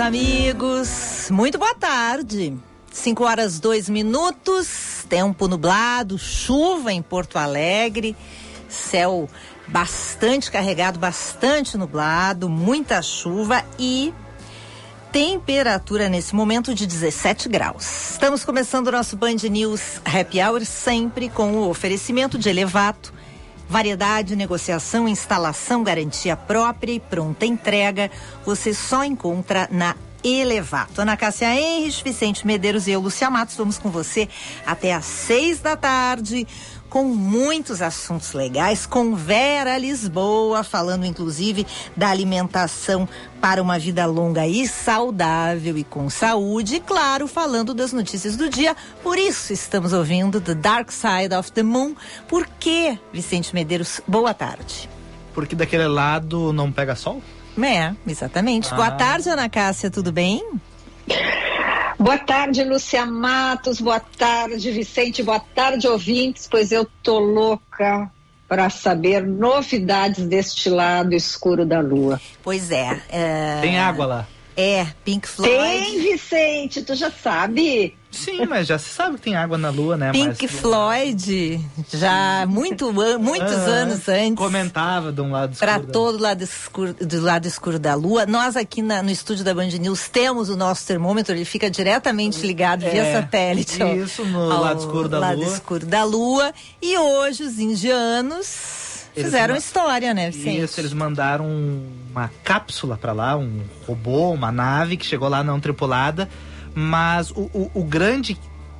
Amigos. Muito boa tarde. 5 horas 2 minutos, tempo nublado, chuva em Porto Alegre, céu bastante carregado, bastante nublado, muita chuva e temperatura nesse momento de 17 graus. Estamos começando o nosso Band News Happy Hour sempre com o oferecimento de Elevato Variedade, negociação, instalação, garantia própria e pronta entrega, você só encontra na Elevato. Ana Cássia Henrich, Vicente Medeiros e eu, Lucia Matos, vamos com você até às seis da tarde com muitos assuntos legais, com Vera Lisboa, falando inclusive da alimentação para uma vida longa e saudável e com saúde, e claro, falando das notícias do dia. Por isso estamos ouvindo The Dark Side of the Moon. Por que, Vicente Medeiros? Boa tarde. Porque daquele lado não pega sol? É, exatamente. Ah. Boa tarde, Ana Cássia, tudo bem? Boa tarde, Lúcia Matos. Boa tarde, Vicente. Boa tarde, ouvintes. Pois eu tô louca para saber novidades deste lado escuro da lua. Pois é. é... Tem água lá. É, Pink Floyd. Tem, Vicente, tu já sabe. Sim, mas já se sabe que tem água na Lua, né? Pink mas... Floyd, já muito, muitos ah, anos antes. Comentava de um lado escuro. Para todo lado escuro, do lado escuro da Lua. Nós aqui na, no estúdio da Band News temos o nosso termômetro, ele fica diretamente ligado é, via satélite. Isso, no ao, lado escuro da lado Lua. lado escuro da Lua. E hoje os indianos eles fizeram história, né, Vicente? Isso, eles mandaram uma cápsula para lá, um robô, uma nave que chegou lá não tripulada, mas o, o, o grande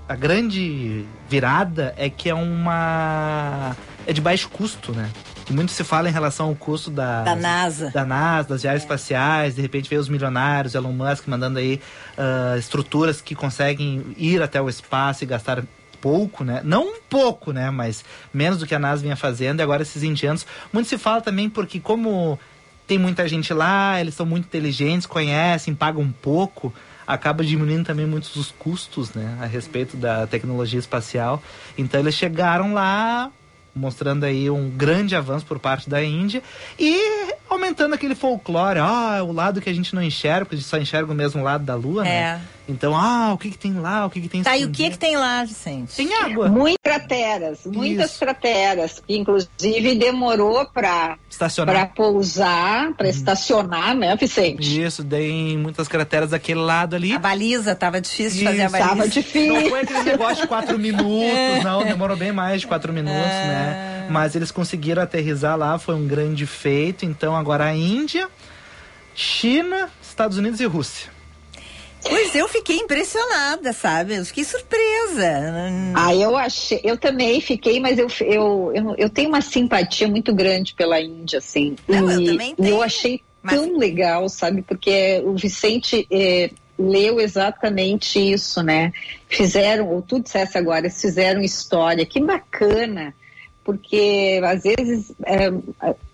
a grande virada é que é uma é de baixo custo, né? muito se fala em relação ao custo da, da NASA. Da NASA, das viagens é. espaciais, de repente vê os milionários, Elon Musk mandando aí uh, estruturas que conseguem ir até o espaço e gastar pouco, né? Não um pouco, né? Mas menos do que a NASA vinha fazendo. E agora esses indianos. Muito se fala também porque, como tem muita gente lá, eles são muito inteligentes, conhecem, pagam um pouco acaba diminuindo também muitos os custos, né, a respeito da tecnologia espacial. Então eles chegaram lá mostrando aí um grande avanço por parte da Índia e aumentando aquele folclore, ah, o lado que a gente não enxerga, porque a gente só enxerga o mesmo lado da lua, né? é. né? Então, ah, o que que tem lá, o que que tem Tá, e o que que tem lá, Vicente? Tem água. Muitas crateras, muitas Isso. crateras, que inclusive demorou para estacionar, pousar, para hum. estacionar, né, Vicente? Isso, tem muitas crateras daquele lado ali. A baliza tava difícil de fazer a baliza. Tava difícil. Não foi aquele negócio de quatro minutos, é. não, demorou bem mais de quatro minutos, é. né? Mas eles conseguiram aterrizar lá, foi um grande feito. Então agora a Índia, China, Estados Unidos e Rússia. Pois eu fiquei impressionada, sabe? Eu fiquei surpresa. Ah, eu achei, eu também fiquei, mas eu, eu, eu, eu tenho uma simpatia muito grande pela Índia, assim. Não, e, eu também tenho. eu achei mas... tão legal, sabe? Porque o Vicente é, leu exatamente isso, né? Fizeram, ou tu dissesse agora, eles fizeram história, que bacana porque às vezes é,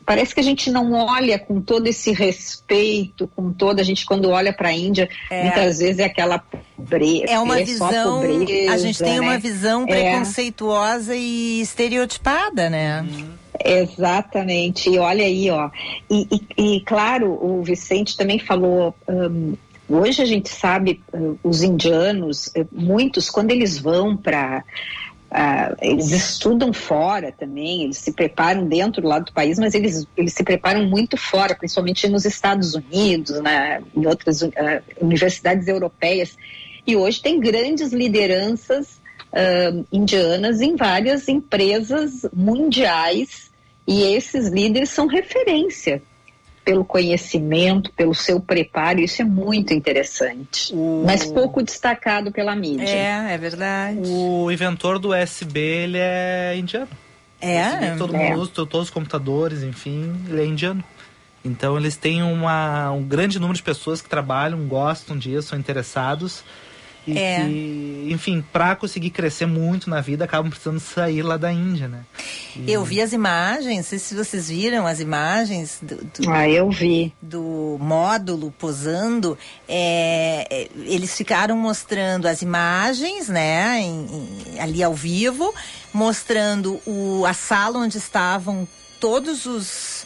parece que a gente não olha com todo esse respeito, com toda a gente quando olha para a Índia, é. muitas vezes é aquela pobreza, é uma é visão, pobreza, a gente tem né? uma visão é. preconceituosa e estereotipada, né? Exatamente. E olha aí, ó. E, e, e claro, o Vicente também falou. Um, hoje a gente sabe, uh, os indianos, uh, muitos, quando eles vão para Uh, eles estudam fora também, eles se preparam dentro do lado do país, mas eles, eles se preparam muito fora, principalmente nos Estados Unidos, né, em outras uh, universidades europeias. E hoje tem grandes lideranças uh, indianas em várias empresas mundiais, e esses líderes são referência. Pelo conhecimento, pelo seu preparo, isso é muito interessante. O- Mas pouco destacado pela mídia. É, é verdade. O inventor do USB, ele é indiano. É, USB, todo É. mundo usa, to- todos os computadores, enfim, ele é indiano. Então eles têm uma, um grande número de pessoas que trabalham, gostam disso, são interessados. E É. que, enfim, para conseguir crescer muito na vida, acabam precisando sair lá da Índia, né? E- eu vi as imagens, não sei se vocês viram as imagens do, do- Ah, eu vi. do módulo posando, é, é, eles ficaram mostrando as imagens, né, em- em- ali ao vivo, mostrando o, a sala onde estavam todos os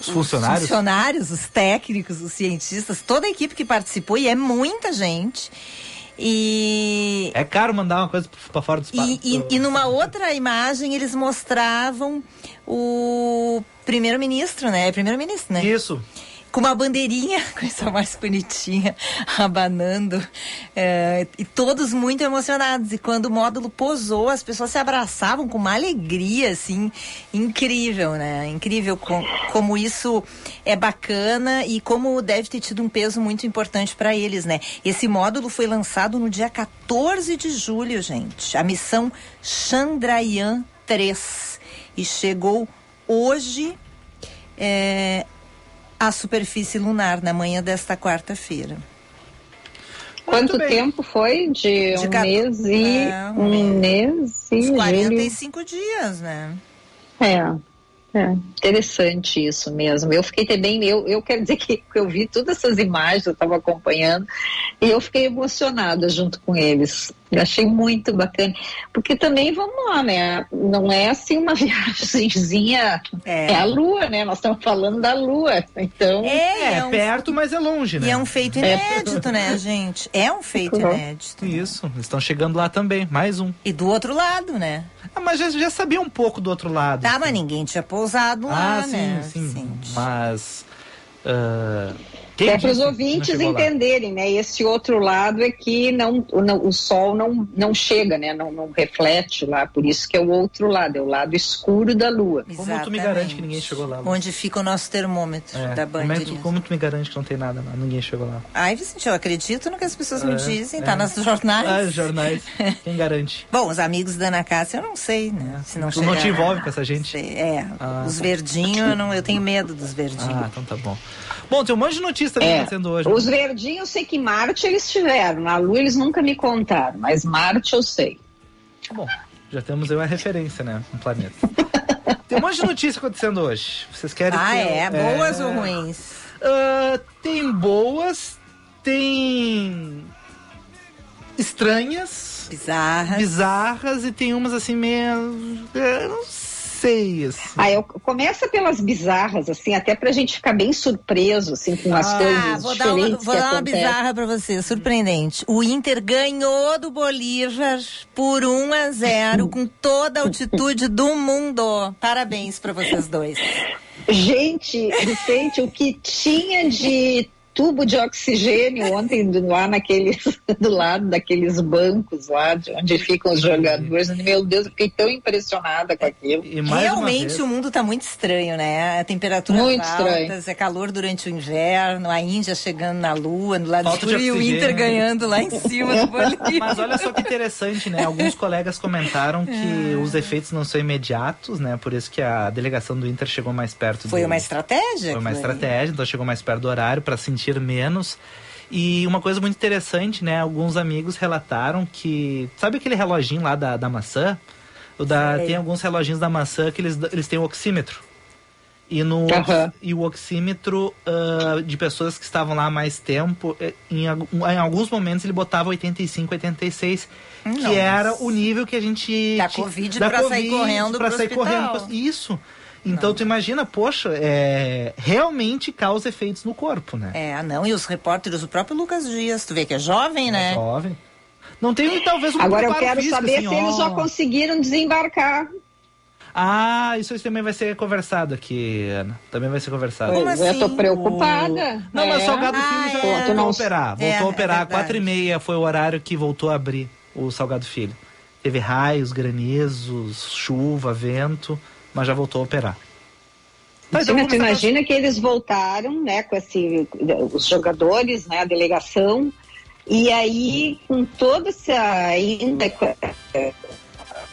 Os funcionários? os funcionários, os técnicos, os cientistas, toda a equipe que participou e é muita gente. E É caro mandar uma coisa para fora do espaço. e, e, e numa outra imagem eles mostravam o primeiro-ministro, né? Primeiro-ministro, né? Isso. Com uma bandeirinha, coisa mais bonitinha, abanando, é, e todos muito emocionados. E quando o módulo posou, as pessoas se abraçavam com uma alegria, assim, incrível, né? Incrível com, como isso é bacana e como deve ter tido um peso muito importante para eles, né? Esse módulo foi lançado no dia 14 de julho, gente. A missão Chandrayaan 3 e chegou hoje. É, à superfície lunar na manhã desta quarta-feira. Quanto tempo foi? De, De um mês e. É, um um mês e. Uns julho. 45 dias, né? É. É, interessante isso mesmo. Eu fiquei também, eu, eu quero dizer que eu vi todas essas imagens, eu estava acompanhando, e eu fiquei emocionada junto com eles. Eu achei muito bacana. Porque também, vamos lá, né? Não é assim uma viagemzinha. É. É, a Lua, né? Nós estamos falando da Lua. Então. É, É, é um, perto, mas é longe, né? e é um feito inédito, né, gente? É um feito Uhum. inédito. Isso, estão chegando lá também, mais um. E do outro lado, né? Ah, mas já, já sabia um pouco do outro lado. Tá, assim. mas ninguém tinha pousado lá, Ah, sim, né? sim. Gente. Mas. ah, quem É para os ouvintes não entenderem, né? Esse outro lado é que não, o, não- o sol não, não chega, né? Não, não reflete lá, por isso que é o outro lado, é o lado escuro da lua. Como tu me Exatamente. garante que ninguém chegou lá? Lu? Onde fica o nosso termômetro É, da como, Band. é que- como tu me garante que não tem nada lá? Ninguém chegou lá. Ai, Vicente, eu acredito no que as pessoas me É, dizem, é. tá nos jornais. Ah, os jornais. Quem garante? Bom, os amigos da Ana Cássia eu não sei, né? Se não Tu não chegar- te envolve com essa gente? Sei, É, Ah, os verdinhos, eu, não, eu tenho medo dos verdinhos. Ah, então tá bom. Bom, tem um monte de notícia também É, acontecendo hoje. os verdinhos eu sei que Marte eles tiveram, na Lua eles nunca me contaram, mas Marte eu sei. Bom, já temos aí uma referência, né? Um planeta. tem um monte de notícia acontecendo hoje. Vocês querem Ah, que eu- é? Boas ou ruins? Ah, tem boas, tem estranhas, Bizarras. bizarras e tem umas assim meio. eu não sei, assim. Ah, eu, começa pelas bizarras, assim, até pra gente ficar bem surpreso, assim, com as Ah, coisas Ah, vou dar uma, vou dar uma bizarra pra você, surpreendente. O Inter ganhou do Bolívar por 1 a 0 com toda a altitude do mundo. Parabéns pra vocês dois. Gente, Vicente, o que tinha de tubo de oxigênio ontem do- lá naqueles, do lado daqueles bancos lá, de onde ficam os jogadores. Meu Deus, eu fiquei tão impressionada com aquilo. E Realmente vez- o mundo tá muito estranho, né? A temperatura Muito altas, estranho. é calor durante o inverno, a Índia chegando na lua, no lado Falta e o. Inter ganhando lá em cima do Bolívar. Mas olha só que interessante, né? Alguns colegas comentaram que os efeitos não são imediatos, né? Por isso que a delegação do Inter chegou mais perto Foi do... uma estratégia? Foi uma estratégia, então chegou mais perto do horário para sentir menos. E uma coisa muito interessante, né? Alguns amigos relataram que. Sabe aquele reloginho lá da, da maçã? O da, Sei. tem alguns reloginhos da maçã que eles, eles têm o oxímetro. E, no, Aham. e o oxímetro ah, de pessoas que estavam lá há mais tempo, eh, em, em alguns momentos ele botava 85, 86, que era o nível que a gente. Da ti- Covid pra sair correndo pra sair hospital. correndo. Isso. Então tu imagina, poxa, é, realmente causa efeitos no corpo, né? É, não, e os repórteres, o próprio Lucas Dias, tu vê que é jovem, né? Jovem. Não tem talvez um Agora eu quero físico, saber assim, se eles já conseguiram desembarcar. Ah, isso também vai ser conversado aqui, Ana. Também vai ser conversado. Como é, assim? tô preocupada. Não, mas o É. Salgado Ah, Filho já é. voltou não- a operar. Voltou É, a operar. é às quatro e meia foi o horário que voltou a abrir o Salgado Filho. Teve raios, granizos, chuva, vento, mas já voltou a operar. Tá, então mas tu imagina que eles voltaram, né, com esse, os jogadores, né, a delegação, e aí com todo esse ainda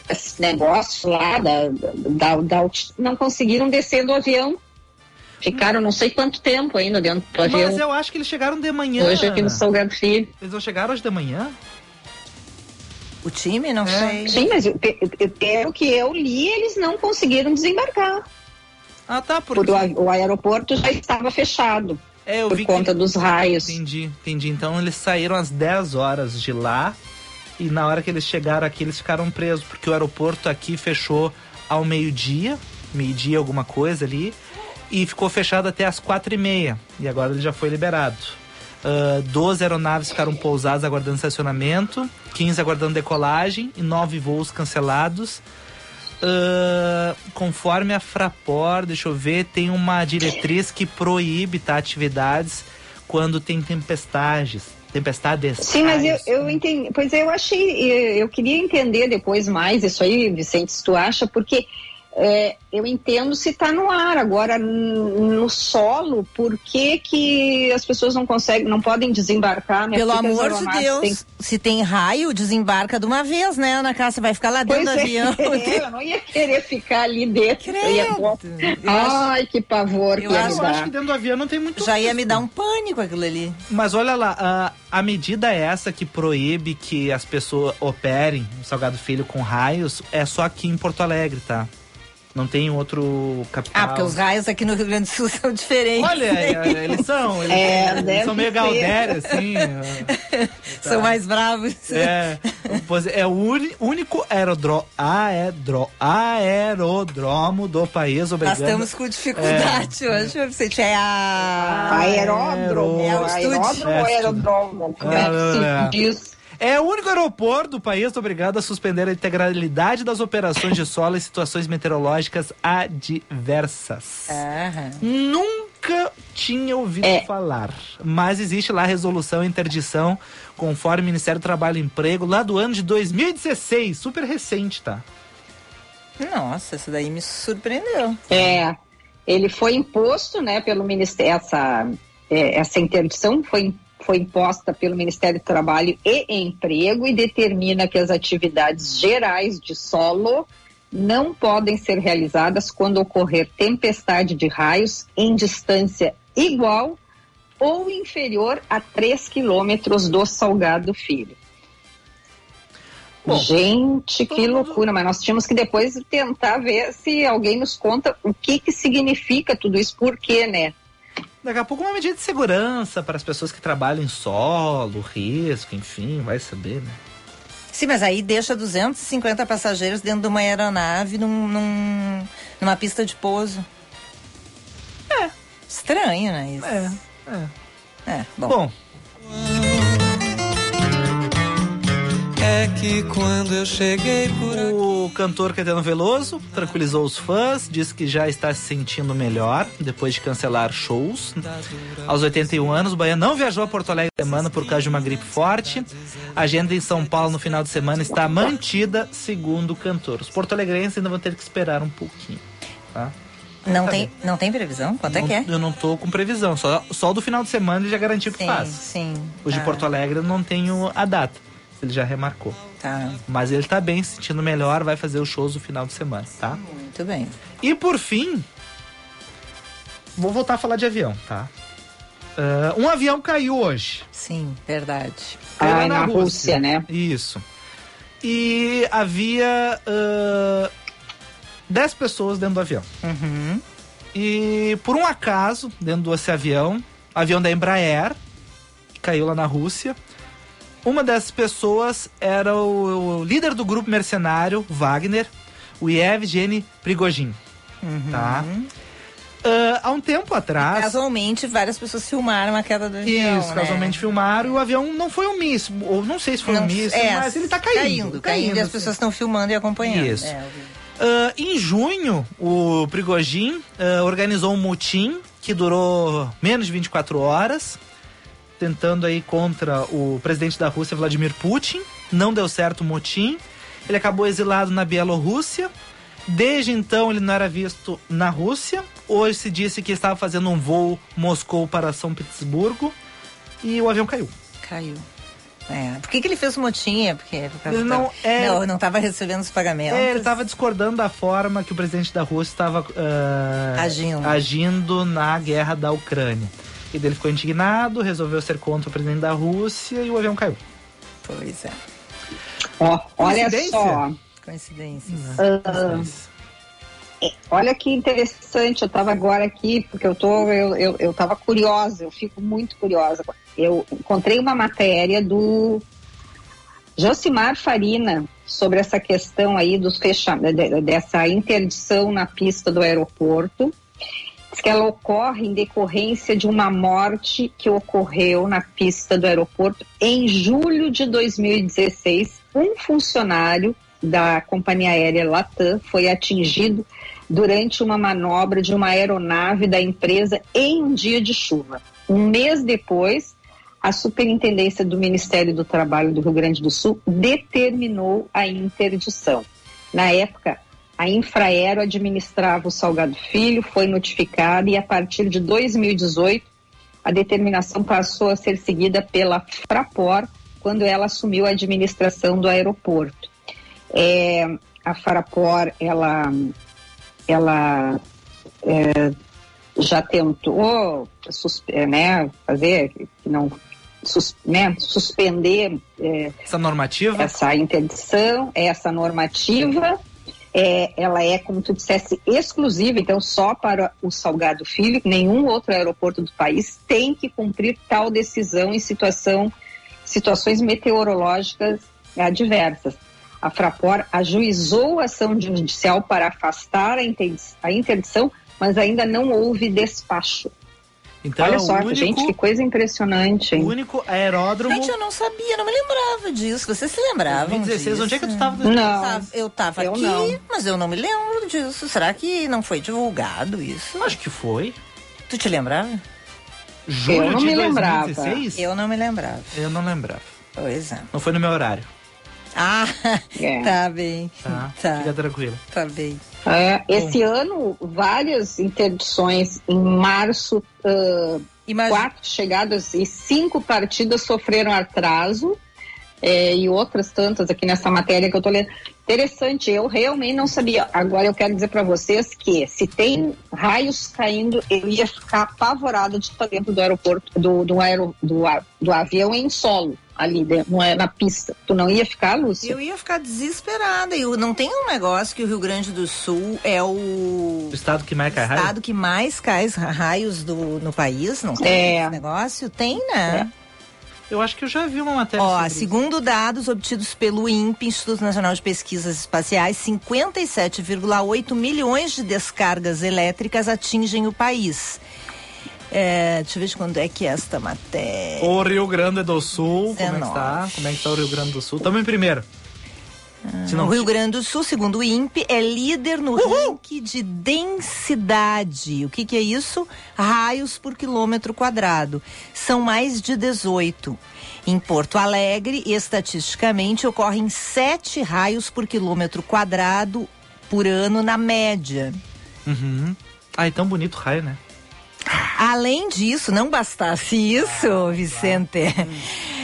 esse negócio lá da, da, da não conseguiram descer do avião. Ficaram não sei quanto tempo ainda dentro do Mas avião. eu acho que eles chegaram de manhã. Hoje aqui no Salgado Filho. Eles não chegaram hoje de manhã? O time, não É. sei. Sim, mas eu- pe- pe- pelo que eu li, eles não conseguiram desembarcar. Ah, tá. Porque... Porque o, aeroporto já estava fechado É, eu por vi conta que... dos raios. Entendi, entendi. Então eles saíram às 10 horas de lá e na hora que eles chegaram aqui eles ficaram presos, porque o aeroporto aqui fechou ao meio-dia, meio-dia alguma coisa ali, e ficou fechado até às quatro e meia. E agora ele já foi liberado. Ah, 12 aeronaves ficaram pousadas aguardando estacionamento, 15 aguardando decolagem e 9 voos cancelados. Ah, conforme a Fraport, deixa eu ver, tem uma diretriz que proíbe tá, atividades quando tem tempestades. Tempestades. Sim, mas eu, eu entendi. Pois eu achei, eu, eu queria entender depois mais isso aí, Vicente, se tu acha, porque é, eu entendo se está no ar. Agora, no solo, por que, que as pessoas não conseguem, não podem desembarcar? Né? Pelo amor de Deus, têm- se tem raio, desembarca de uma vez, né, Ana Cássia? Vai ficar lá dentro Pois do é, avião. eu não ia querer ficar ali dentro. Eu ia- Ai, que pavor eu que ia acho- Eu acho que dentro do avião não tem muito Já ia risco. me dar um pânico aquilo ali. Mas olha lá, a, a medida é essa que proíbe que as pessoas operem o Salgado Filho com raios é só aqui em Porto Alegre, tá? Não tem outro capital. Ah, porque os raios aqui no Rio Grande do Sul são diferentes. Olha, é, eles são, eles, É, eles são meio ser. Galdéria, assim. é. São mais bravos. É, pois é o uni- único aerodro, aerodro, aerodromo do país, Nós obrigado. estamos com dificuldade hoje, Vicente. É a. Aeródromo, É o estúdio. aeródromo ou É, aerodromo? Como é que é. É o único aeroporto do país obrigado a suspender a integralidade das operações de solo em situações meteorológicas adversas. Aham. Nunca tinha ouvido É. falar, mas existe lá a resolução e interdição conforme o Ministério do Trabalho e Emprego lá do ano de 2016, super recente, tá? Nossa, isso daí me surpreendeu. É, ele foi imposto, né, pelo Ministério, essa, é, essa interdição foi, foi imposta pelo Ministério do Trabalho e Emprego e determina que as atividades gerais de solo não podem ser realizadas quando ocorrer tempestade de raios em distância igual ou inferior a 3 quilômetros do Salgado Filho. Bom, Gente, que loucura, mas nós tínhamos que depois tentar ver se alguém nos conta o que que significa tudo isso, por quê, né? Daqui a pouco uma medida de segurança para as pessoas que trabalham em solo, risco, enfim, vai saber, né? Sim, mas aí deixa 250 passageiros dentro de uma aeronave num, num- numa pista de pouso. É. Estranho, né? Isso. É, é. É, bom. Bom, É que quando eu cheguei por aqui. o cantor Caetano Veloso tranquilizou os fãs, disse que já está se sentindo melhor depois de cancelar shows. Aos 81 anos, o Baiano não viajou a Porto Alegre semana por causa de uma gripe forte. A agenda em São Paulo no final de semana está mantida, segundo o cantor. Os porto-alegrenses ainda vão ter que esperar um pouquinho, tá? Não, Tá tem, não tem previsão? Quanto é Não- que é? Eu não tô com previsão, só, só do final de semana ele já garantiu que Sim, faz. sim. Os de Tá, Porto Alegre eu não tenho a data, ele já remarcou. Tá, Mas ele tá bem, se sentindo melhor, vai fazer os shows no final de semana, tá? muito bem. E por fim, vou voltar a falar de avião, tá? Ah, um avião caiu hoje. Sim, verdade. Caiu lá Ai, na Rússia, né? Isso. E havia ah, 10 pessoas dentro do avião. Uhum. E por um acaso, dentro desse avião, avião da Embraer, que caiu lá na Rússia, uma dessas pessoas era o, o líder do grupo mercenário, Wagner, o Yevgeny Prigogine. Tá? Ah, há um tempo atrás. Casualmente, várias pessoas filmaram a queda do avião. Isso, né? casualmente filmaram e o avião não foi um míssil, ou não sei se foi um Não- míssil, é, mas ele tá caindo. Caindo, caindo, e as assim. pessoas estão filmando e acompanhando. Isso. É. Ah, em junho, o Prigogine ah, organizou um motim que durou menos de 24 horas, tentando aí contra o presidente da Rússia, Vladimir Putin. Não deu certo o motim. Ele acabou exilado na Bielorrússia. Desde então, ele não era visto na Rússia. Hoje se disse que estava fazendo um voo Moscou para São Petersburgo e o avião caiu. Caiu. É. Por que, que ele fez motinha? Porque por Ele não- é- não, não estava recebendo os pagamentos. É, ele estava discordando da forma que o presidente da Rússia estava ah, Agindo. agindo na guerra da Ucrânia. E daí ele ficou indignado, resolveu ser contra o presidente da Rússia e o avião caiu. Pois é. Ó, olha Coincidência? só. Coincidências. É, Olha que interessante, eu estava agora aqui, porque eu tô, eu, eu, eu tava curiosa, eu fico muito curiosa. Eu encontrei uma matéria do Josimar Farina sobre essa questão aí dos fechamentos, dessa interdição na pista do aeroporto. Que ela ocorre em decorrência de uma morte que ocorreu na pista do aeroporto em julho de 2016. Um funcionário da companhia aérea Latam foi atingido durante uma manobra de uma aeronave da empresa em um dia de chuva. Um mês depois, a Superintendência do Ministério do Trabalho do Rio Grande do Sul determinou a interdição. Na época, a Infraero administrava o Salgado Filho, foi notificada e a partir de 2018 a determinação passou a ser seguida pela Fraport quando ela assumiu a administração do aeroporto. É, a Fraport, ela, ela é, já tentou é, né, fazer, que não, sus- né, suspender é, Essa normativa? essa interdição, essa normativa, é, ela é, como tu dissesse, exclusiva, então só para o Salgado Filho, nenhum outro aeroporto do país tem que cumprir tal decisão em situação, situações meteorológicas adversas. A Fraport ajuizou a ação judicial para afastar a interdição, mas ainda não houve despacho. Então Olha só, o único, gente, que coisa impressionante. o hein? único aeródromo. Gente, eu não sabia, não me lembrava disso. Vocês se lembravam 2016, disso? onde é que tu estava? Não. Eu tava Eu aqui, não. mas eu não me lembro disso. Será que não foi divulgado isso? Acho que foi. Tu te lembrava? Julho não de me lembrava. 2016? Eu não me lembrava. Eu não lembrava. Pois é. Não foi no meu horário. Ah, É. tá bem. Tá? Tá, Fica tranquilo. tá bem. É, esse ano, várias interdições em março, Imagina. quatro chegadas e cinco partidas sofreram atraso. É, e outras tantas aqui nessa matéria que eu tô lendo. Interessante, eu realmente não sabia. Agora eu quero dizer para vocês que se tem raios caindo, eu ia ficar apavorada de estar dentro do aeroporto, do, do, aero, do, do avião em solo, ali não é na pista. Tu não ia ficar, Lúcia? Eu ia ficar desesperada. Eu, não tem um negócio que o Rio Grande do Sul é o O estado que mais cai raio? estado que mais cai ra- raios do, no país? Não tem É. esse negócio? Tem, né? Eu acho que eu já vi uma matéria Ó, sobre isso. segundo dados obtidos pelo INPE, Instituto Nacional de Pesquisas Espaciais, 57,8 milhões de descargas elétricas atingem o país. É, deixa eu ver de quando é que é esta matéria. O Rio Grande do Sul, como é que 19. tá? Como é que tá o Rio Grande do Sul? Estamos em primeiro. Não, O Rio Grande do Sul, segundo o INPE, é líder no ranking de densidade. O que, que é isso? Raios por quilômetro quadrado. São mais de 18. Em Porto Alegre, estatisticamente, ocorrem 7 raios por quilômetro quadrado por ano na média. Uhum. Ai, tão bonito o raio, né? Além disso, não bastasse isso, Vicente.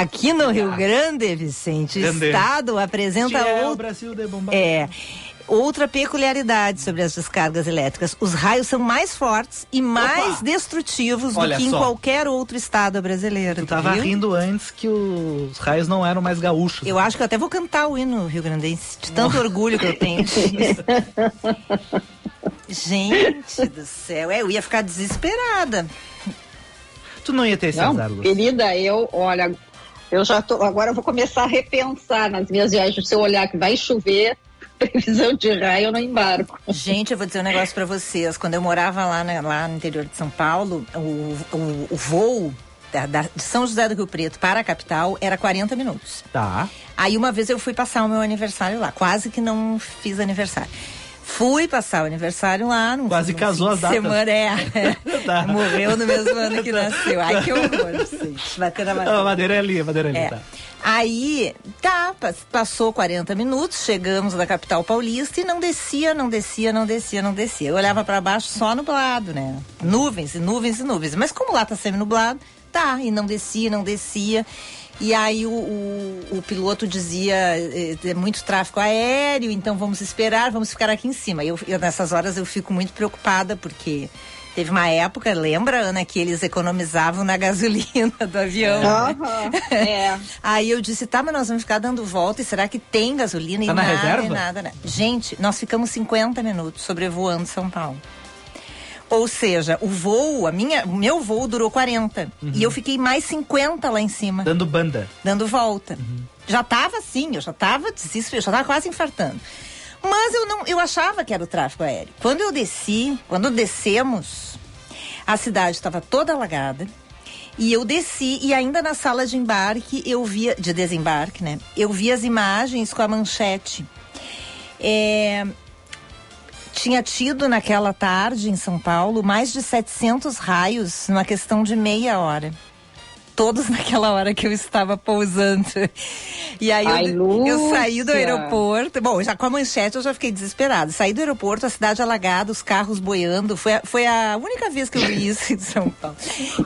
Aqui no Rio Grande, Vicente, o Grande. estado apresenta outro Brasil de bomba. É. Outra peculiaridade sobre as descargas elétricas: os raios são mais fortes e mais Opa! destrutivos do Olha que em só. qualquer outro estado brasileiro. Tu tava viu? rindo antes que os raios não eram mais gaúchos. Eu acho que eu até vou cantar o hino rio-grandense, de tanto orgulho que eu tenho disso. Gente do céu, é, eu ia ficar desesperada. Tu não ia ter esse Não, azar, querida, eu, olha, eu já tô, agora eu vou começar a repensar nas minhas viagens. Se eu olhar que vai chover, previsão de raio, eu não embarco. Gente, eu vou dizer um negócio pra vocês. Quando eu morava lá, né, lá no interior de São Paulo, o, o, o voo da- da- de São José do Rio Preto para a capital era 40 minutos. Tá. Aí uma vez eu fui passar o meu aniversário lá. Quase que não fiz aniversário. Fui passar o aniversário lá. Num, Quase casou as datas. Semana, é. Tá. Morreu no mesmo ano que nasceu. Ai, que horror, gente. Bater na Ah, A madeira. madeira é ali, a madeira é ali, É. tá. Aí, tá, pas- passou 40 minutos, chegamos da capital paulista e não descia, não descia, não descia, não descia. Eu olhava para baixo só nublado, né? Nuvens e nuvens e nuvens. Mas como lá tá semi nublado, tá, e não descia, não descia. E aí o, o, o piloto dizia, eh, é muito tráfego aéreo, então vamos esperar, vamos ficar aqui em cima. Eu, eu, nessas horas eu fico muito preocupada, porque teve uma época, lembra, Ana, que eles economizavam na gasolina do avião. né? Aham, é. Aí eu disse, tá, mas nós vamos ficar dando volta e será que tem gasolina Tá e na nada, reserva? e nada, né? Gente, nós ficamos 50 minutos sobrevoando São Paulo. Ou seja, o voo, a minha, o meu voo durou 40 Uhum. e eu fiquei mais 50 lá em cima, Dando banda. dando volta. Já tava assim, eu já tava desesperado, já tava quase infartando. Mas eu não, eu achava que era o tráfego aéreo. Quando eu desci, quando descemos, a cidade estava toda alagada. E eu desci e ainda na sala de embarque eu via de desembarque, né? Eu vi as imagens com a manchete. É, tinha tido naquela tarde em São Paulo mais de 700 raios numa questão de meia hora. Todos naquela hora que eu estava pousando. E aí Ai, eu, eu saí do aeroporto. Bom, já com a manchete eu já fiquei desesperada. Saí do aeroporto, a cidade alagada, os carros boiando. Foi a, foi a única vez que eu vi isso em São Paulo.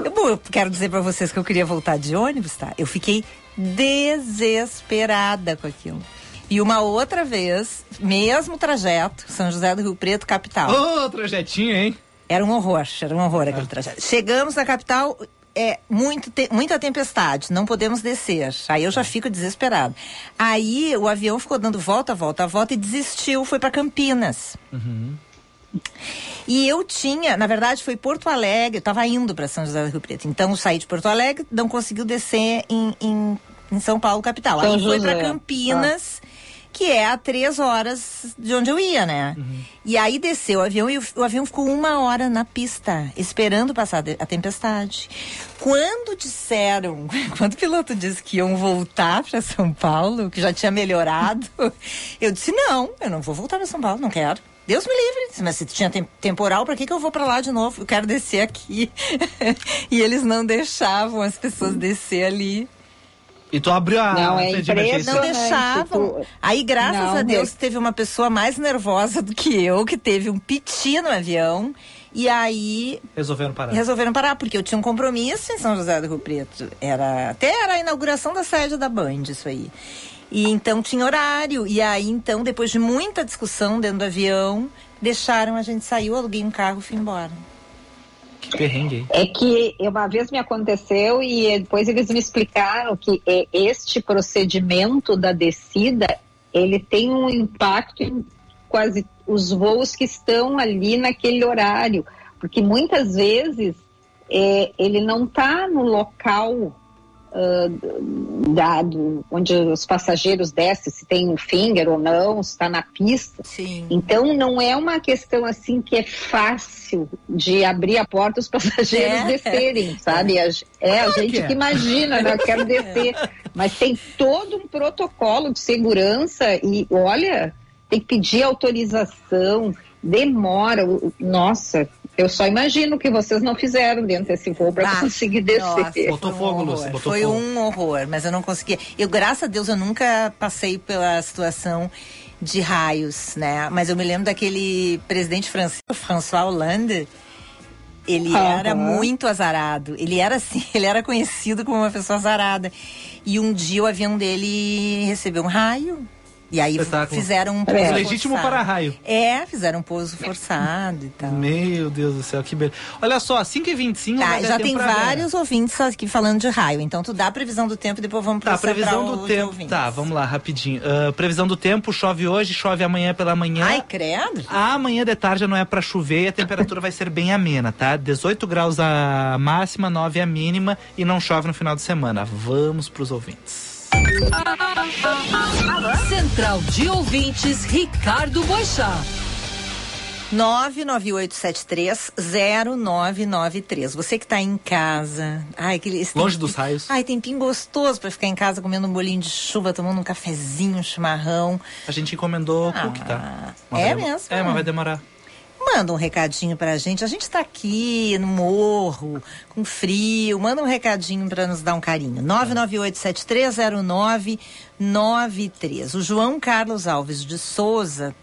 Eu, bom, eu quero dizer para vocês que eu queria voltar de ônibus, tá? Eu fiquei desesperada com aquilo. E uma outra vez, mesmo trajeto, São José do Rio Preto, capital. Ô, trajetinho, hein? Era um horror, era um horror aquele trajeto. Chegamos na capital, é muito te- muita tempestade, não podemos descer. Aí eu já fico desesperado. Aí o avião ficou dando volta, volta, volta e desistiu, foi para Campinas. E eu tinha, na verdade, foi Porto Alegre, eu estava indo para São José do Rio Preto. Então eu saí de Porto Alegre, não conseguiu descer em, em, em São Paulo, capital. São Aí foi para. Campinas, que é a três horas de onde eu ia, né? E aí desceu o avião e o, o avião ficou uma hora na pista, esperando passar a tempestade. Quando disseram, quando o piloto disse que iam voltar para São Paulo, que já tinha melhorado, eu disse: não, eu não vou voltar para São Paulo, não quero. Deus me livre. Mas se tinha tem- temporal, para que, que eu vou para lá de novo? Eu quero descer aqui. e eles não deixavam as pessoas descer ali. E tu abriu a Não, é emergência. Não deixavam. tu- Aí, graças Não, a Deus, teve uma pessoa mais nervosa do que eu, que teve um piti no avião. E aí Resolveram parar. resolveram parar, porque eu tinha um compromisso em São José do Rio Preto. Era, até era a inauguração da sede da Band, isso aí. E então tinha horário. E aí, então, depois de muita discussão dentro do avião, deixaram a gente sair, eu aluguei um carro e fui embora. Que perrengue? É que uma vez me aconteceu e depois eles me explicaram que este procedimento da descida ele tem um impacto em quase os voos que estão ali naquele horário, porque muitas vezes é, ele não está no local ah, dado onde os passageiros descem, se tem um finger ou não, se está na pista. Sim. Então não é uma questão assim que é fácil de abrir a porta os passageiros É. descerem, sabe? Ge- é a gente que é. que imagina, né? Eu quero descer. Mas tem todo um protocolo de segurança e olha, tem que pedir autorização, demora. Nossa, eu só imagino o que vocês não fizeram dentro desse voo para Ah, conseguir descer. Nossa, Botou foi fogo, um horror. Lúcia, botou Foi fogo. um horror, mas eu não conseguia. Eu, graças a Deus, eu nunca passei pela situação de raios, né? Mas eu me lembro daquele presidente francês, François Hollande. Ele Aham. era muito azarado. Ele era assim, ele era conhecido como uma pessoa azarada. E um dia o avião dele recebeu um raio. E aí Espetáculo. fizeram um pouso É. Legítimo forçado. para-raio. É, fizeram um pouso forçado e tal. Meu Deus do céu, que beleza. Olha só, 5h25 Tá, já tem ver. vários ouvintes aqui falando de raio. Então tu dá a previsão do tempo e depois vamos Tá, pro previsão do os tempo. ouvintes. Tá, vamos lá, rapidinho. Ah, previsão do tempo, chove hoje, chove amanhã pela manhã. Ai, credo. Amanhã de tarde não é pra chover e a temperatura vai ser bem amena, tá? 18 graus a máxima, 9 a mínima e não chove no final de semana. Vamos pros ouvintes. Central de Ouvintes, Ricardo Boixá. 998730993. Você que tá em casa. Ai, aquele, esse Longe tempinho- dos raios. Ai, tempinho gostoso pra ficar em casa comendo um bolinho de chuva, tomando um cafezinho, um chimarrão. A gente encomendou Ah, cookie, tá? é vai- mesmo? É, mas vai demorar. Manda um recadinho pra gente. A gente tá aqui no morro, com frio. Manda um recadinho pra nos dar um carinho. 998730993. O João Carlos Alves de Souza,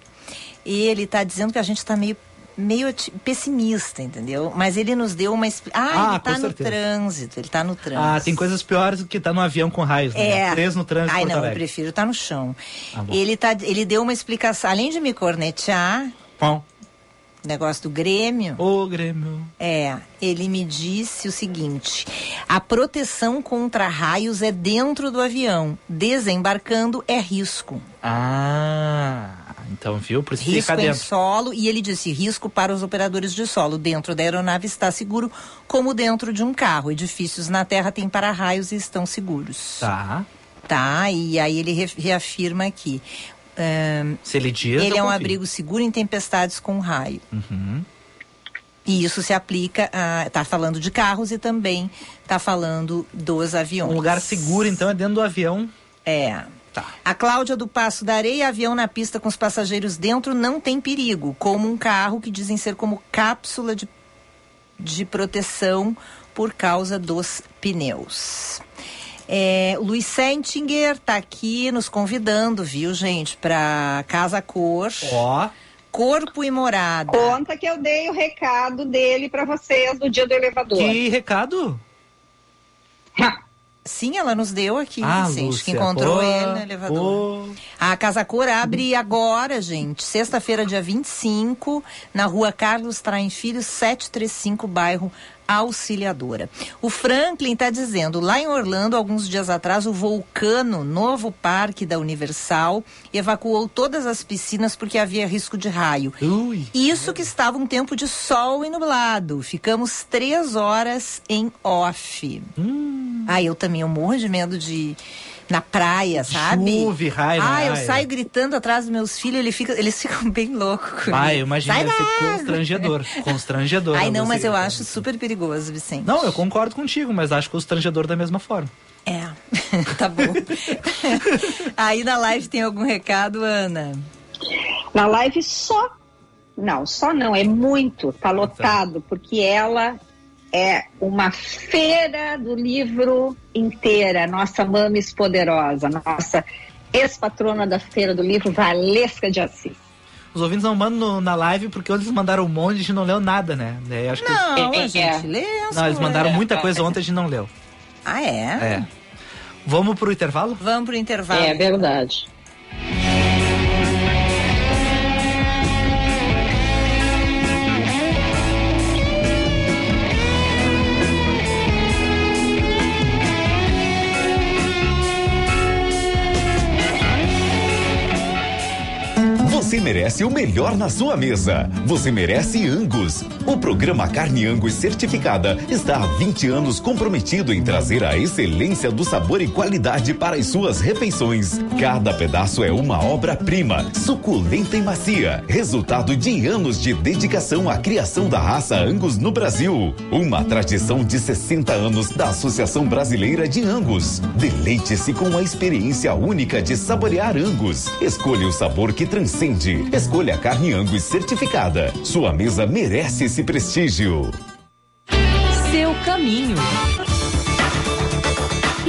ele tá dizendo que a gente tá meio meio pessimista, entendeu? Mas ele nos deu uma Ah, Ah, ele tá no certeza. trânsito, ele tá no trânsito. Ah, tem coisas piores do que tá no avião com raios, né? É. Preso no trânsito Ai, Porto não, eu Alegre. prefiro estar no chão. Ah, ele, tá, ele deu uma explicação, além de me cornetear, Bom, negócio do Grêmio, o Grêmio. é, ele me disse o seguinte: a proteção contra raios é dentro do avião, desembarcando é risco. Ah, então viu? Por isso Risco fica em dentro. solo, e ele disse: risco para os operadores de solo. Dentro da aeronave está seguro, como dentro de um carro. Edifícios na terra têm para-raios e estão seguros. Tá. Tá, e aí ele re- reafirma aqui. Se ele diz. ele é um confio. abrigo seguro em tempestades com raio. Uhum. E isso se aplica a. Tá falando de carros e também tá falando dos aviões. Um lugar seguro, então, é dentro do avião. É. Tá. A Cláudia do Passo da Areia, avião na pista com os passageiros dentro não tem perigo, como um carro que dizem ser como cápsula de, de proteção por causa dos pneus. É, o Luiz Sentinger tá aqui nos convidando, viu, gente, para Casa Cor, Ó. Corpo e Morada. Conta que eu dei o recado dele para vocês no dia do elevador. Que recado? Sim, ela nos deu aqui, ah, Vicente, Lúcia. que encontrou Pô, ele no elevador. pô. A Casa Cor abre agora, gente, sexta-feira, dia 25, na rua Carlos Traem Filho, 735, bairro Auxiliadora. O Franklin está dizendo, lá em Orlando, alguns dias atrás, o Vulcano, novo parque da Universal, evacuou todas as piscinas porque havia risco de raio. Ui. Isso que estava um tempo de sol e nublado. Ficamos três horas em off. Hum. Ah, eu também, eu morro de medo de na praia, sabe? Chuva, raio Ah, eu praia. saio gritando atrás dos meus filhos, ele fica, eles ficam bem loucos. Ah, eu imagino Sai deve ser constrangedor. Constrangedor. Ai, não, mas eu gritando. acho super perigoso, Vicente. Não, eu concordo contigo, mas acho constrangedor da mesma forma. É, tá bom. Aí na live tem algum recado, Ana? Na live só. Não, só não, é muito, tá lotado, porque ela é uma feira do livro inteira, nossa Mames Poderosa, nossa ex-patrona da feira do livro, Valesca de Assis. Os ouvintes não mandam no- na live porque eles mandaram um monte e a gente não leu nada, né? Daí acho que eles- Não, É, a é, gente lê. as Não, eles mandaram muita coisa ontem e a gente não leu. Ah, é? É. Vamos pro intervalo? Vamos pro intervalo. É verdade. Merece o melhor na sua mesa. Você merece Angus. O programa Carne Angus Certificada está há 20 anos comprometido em trazer a excelência do sabor e qualidade para as suas refeições. Cada pedaço é uma obra-prima, suculenta e macia, resultado de anos de dedicação à criação da raça Angus no Brasil. Uma tradição de 60 anos da Associação Brasileira de Angus. Deleite-se com a experiência única de saborear Angus. Escolha o sabor que transcende. Escolha a carne Angus certificada. Sua mesa merece esse prestígio. Seu caminho.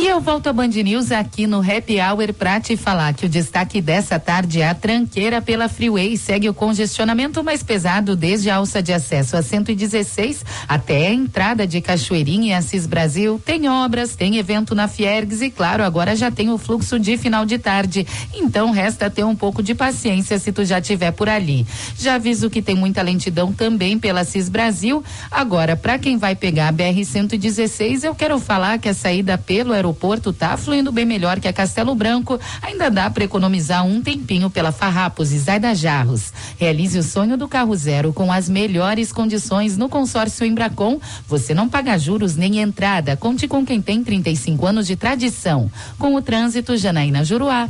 E eu volto a Band News aqui no Happy Hour pra te falar que o destaque dessa tarde é a tranqueira pela Freeway. Segue o congestionamento mais pesado desde a alça de acesso a 116 até a entrada de Cachoeirinha e Assis Brasil. Tem obras, tem evento na Fiergs e, claro, agora já tem o fluxo de final de tarde. Então resta ter um pouco de paciência se tu já tiver por ali. Já aviso que tem muita lentidão também pela Assis Brasil. Agora, para quem vai pegar a BR-116, eu quero falar que a saída pelo aeroporto tá fluindo bem melhor que a Castelo Branco. Ainda dá para economizar um tempinho pela Farrapos e Zaida Jarros. Realize o sonho do carro zero com as melhores condições no consórcio Embracon. Você não paga juros nem entrada. Conte com quem tem 35 anos de tradição. Com o trânsito, Janaína Juruá.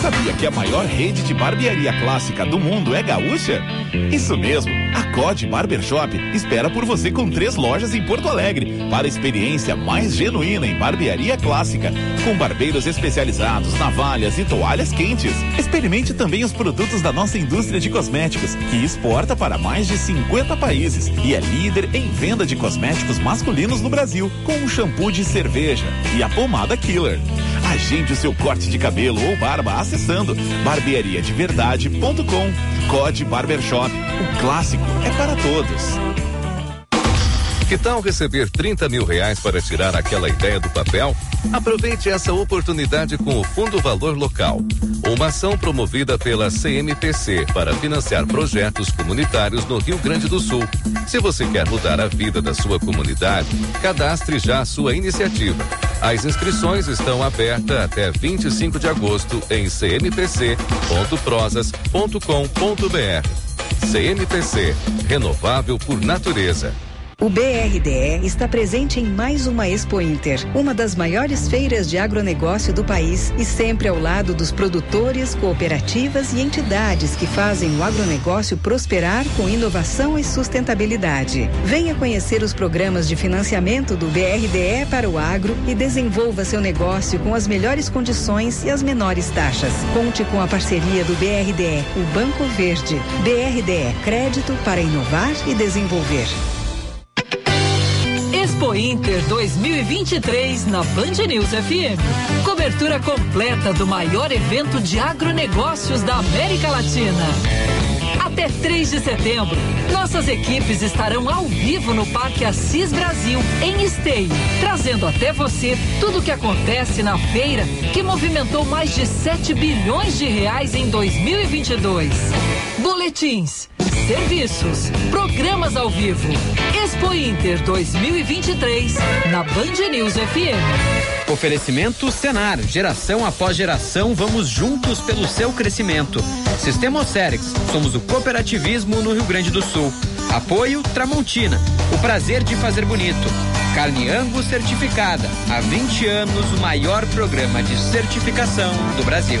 Sabia que a maior rede de barbearia clássica do mundo é gaúcha? Isso mesmo, a COD Barbershop espera por você com três lojas em Porto Alegre para a experiência mais genuína em barbearia clássica, com barbeiros especializados, navalhas e toalhas quentes. Experimente também os produtos da nossa indústria de cosméticos, que exporta para mais de 50 países e é líder em venda de cosméticos masculinos no Brasil, com o shampoo de cerveja e a pomada Killer. Agende o seu corte de cabelo ou barba acessando barbeariadeverdade.com. Code Barbershop. O clássico é para todos. Que tal receber 30 mil reais para tirar aquela ideia do papel? Aproveite essa oportunidade com o Fundo Valor Local, uma ação promovida pela CMPC para financiar projetos comunitários no Rio Grande do Sul. Se você quer mudar a vida da sua comunidade, cadastre já a sua iniciativa. As inscrições estão abertas até 25 de agosto em cmpc.prosas.com.br. CMPC, renovável por natureza. O BRDE está presente em mais uma Expo Inter, uma das maiores feiras de agronegócio do país e sempre ao lado dos produtores, cooperativas e entidades que fazem o agronegócio prosperar com inovação e sustentabilidade. Venha conhecer os programas de financiamento do BRDE para o agro e desenvolva seu negócio com as melhores condições e as menores taxas. Conte com a parceria do BRDE, o Banco Verde. BRDE, crédito para inovar e desenvolver. Expo Inter 2023 na Band News FM. Cobertura completa do maior evento de agronegócios da América Latina. Até 3 de setembro, nossas equipes estarão ao vivo no Parque Assis Brasil, em Esteio, trazendo até você tudo o que acontece na feira que movimentou mais de 7 bilhões de reais em 2022. Boletins, serviços, programas ao vivo. Expo Inter 2023 na Band News FM. Oferecimento Senar, geração após geração, vamos juntos pelo seu crescimento. Sistema Ocerex, somos o cooperativismo no Rio Grande do Sul. Apoio Tramontina, o prazer de fazer bonito. Carne Angus certificada, há 20 anos o maior programa de certificação do Brasil.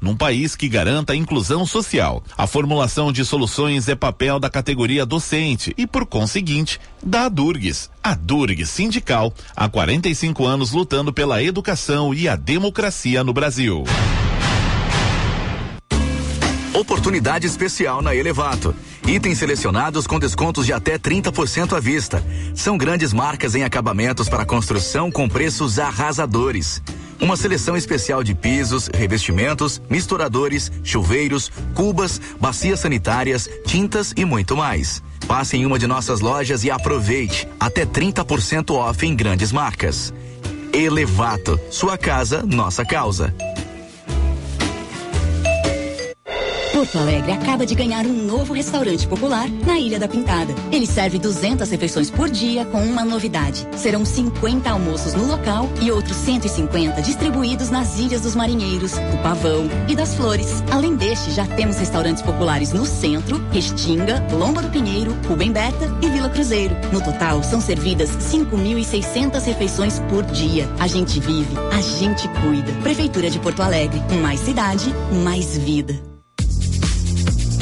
num país que garanta a inclusão social. A formulação de soluções é papel da categoria docente e, por conseguinte, da Durgues. A Durgues Sindical, há 45 anos lutando pela educação e a democracia no Brasil. Oportunidade especial na Elevato. Itens selecionados com descontos de até 30% à vista. São grandes marcas em acabamentos para construção com preços arrasadores. Uma seleção especial de pisos, revestimentos, misturadores, chuveiros, cubas, bacias sanitárias, tintas e muito mais. Passe em uma de nossas lojas e aproveite até 30% off em grandes marcas. Elevato, sua casa, nossa causa. Porto Alegre acaba de ganhar um novo restaurante popular na Ilha da Pintada. Ele serve 200 refeições por dia com uma novidade. Serão 50 almoços no local e outros 150 distribuídos nas Ilhas dos Marinheiros, do Pavão e das Flores. Além deste, já temos restaurantes populares no Centro, Restinga, Lomba do Pinheiro, Rubem Berta e Vila Cruzeiro. No total, são servidas 5.600 refeições por dia. A gente vive, a gente cuida. Prefeitura de Porto Alegre, mais cidade, mais vida.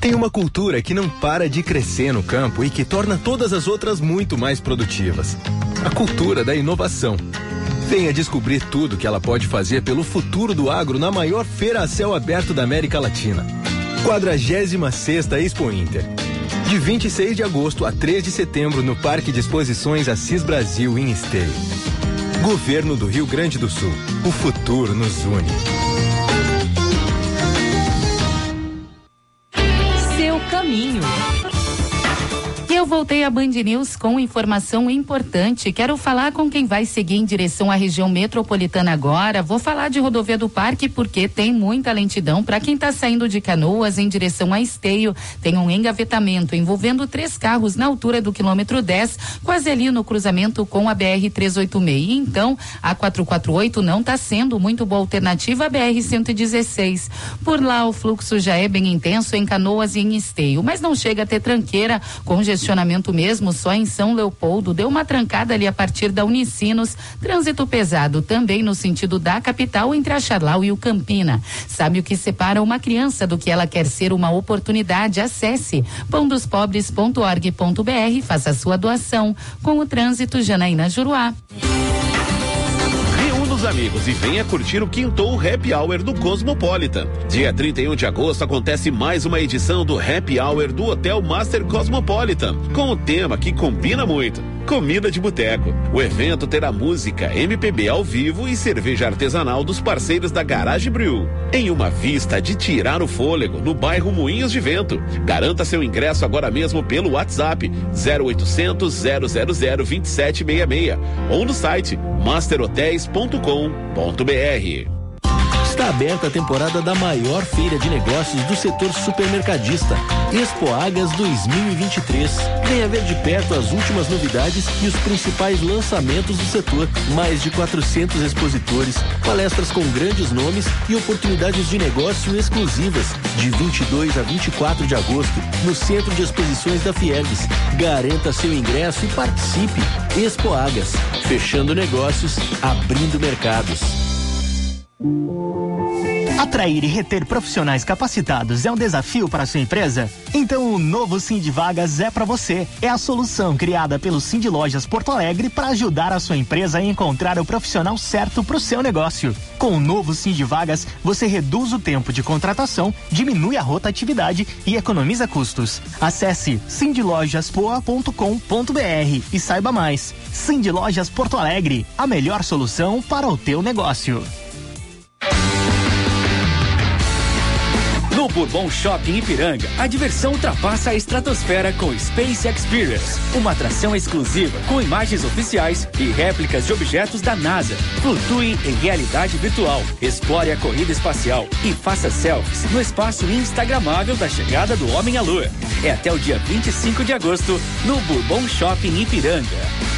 Tem uma cultura que não para de crescer no campo e que torna todas as outras muito mais produtivas. A cultura da inovação. Venha descobrir tudo que ela pode fazer pelo futuro do agro na maior feira a céu aberto da América Latina. 46 Expo Inter. De 26 de agosto a 3 de setembro no Parque de Exposições Assis Brasil em Esteio. Governo do Rio Grande do Sul. O futuro nos une. Caminho. Eu voltei a Band News com informação importante. Quero falar com quem vai seguir em direção à região metropolitana agora. Vou falar de rodovia do Parque porque tem muita lentidão para quem está saindo de Canoas em direção a Esteio. Tem um engavetamento envolvendo três carros na altura do quilômetro 10, quase ali no cruzamento com a BR 386. Então, a 448 não está sendo muito boa alternativa à BR 116. Por lá o fluxo já é bem intenso em Canoas e em Esteio, mas não chega a ter tranqueira, congestionamento mesmo só em São Leopoldo. Deu uma trancada ali a partir da Unicinos. Trânsito pesado também no sentido da capital entre a Charlau e o Campina. Sabe o que separa uma criança do que ela quer ser uma oportunidade? Acesse pãodosPobres.org.br, faça sua doação. Com o trânsito, Janaína Juruá. Os amigos e venha curtir o Quintou Happy Hour do Cosmopolitan. Dia 31 de agosto acontece mais uma edição do Happy Hour do Hotel Master Cosmopolitan, com o tema que combina muito. Comida de Boteco. O evento terá música, MPB ao vivo e cerveja artesanal dos parceiros da Garage Brew. Em uma vista de tirar o fôlego no bairro Moinhos de Vento. Garanta seu ingresso agora mesmo pelo WhatsApp 0800 000 2766 ou no site masterhotels.com.br. Aberta a temporada da maior feira de negócios do setor supermercadista, Expo Agas 2023. Venha ver de perto as últimas novidades e os principais lançamentos do setor. Mais de 400 expositores, palestras com grandes nomes e oportunidades de negócio exclusivas. De 22 a 24 de agosto, no Centro de Exposições da Fiergs. Garanta seu ingresso e participe. Expo Agas, fechando negócios, abrindo mercados. Atrair e reter profissionais capacitados é um desafio para a sua empresa? Então o novo de Vagas é para você. É a solução criada pelo de Lojas Porto Alegre para ajudar a sua empresa a encontrar o profissional certo para o seu negócio. Com o novo de Vagas, você reduz o tempo de contratação, diminui a rotatividade e economiza custos. Acesse sindlojaspoa.com.br e saiba mais. De Lojas Porto Alegre, a melhor solução para o teu negócio. No Bourbon Shopping Ipiranga, a diversão ultrapassa a estratosfera com Space Experience, uma atração exclusiva com imagens oficiais e réplicas de objetos da NASA. Flutue em realidade virtual, explore a corrida espacial e faça selfies no espaço instagramável da chegada do homem à Lua. É até o dia 25 de agosto no Bourbon Shopping Ipiranga.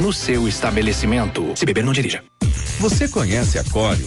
no seu estabelecimento. Se beber, não dirija. Você conhece a Cório?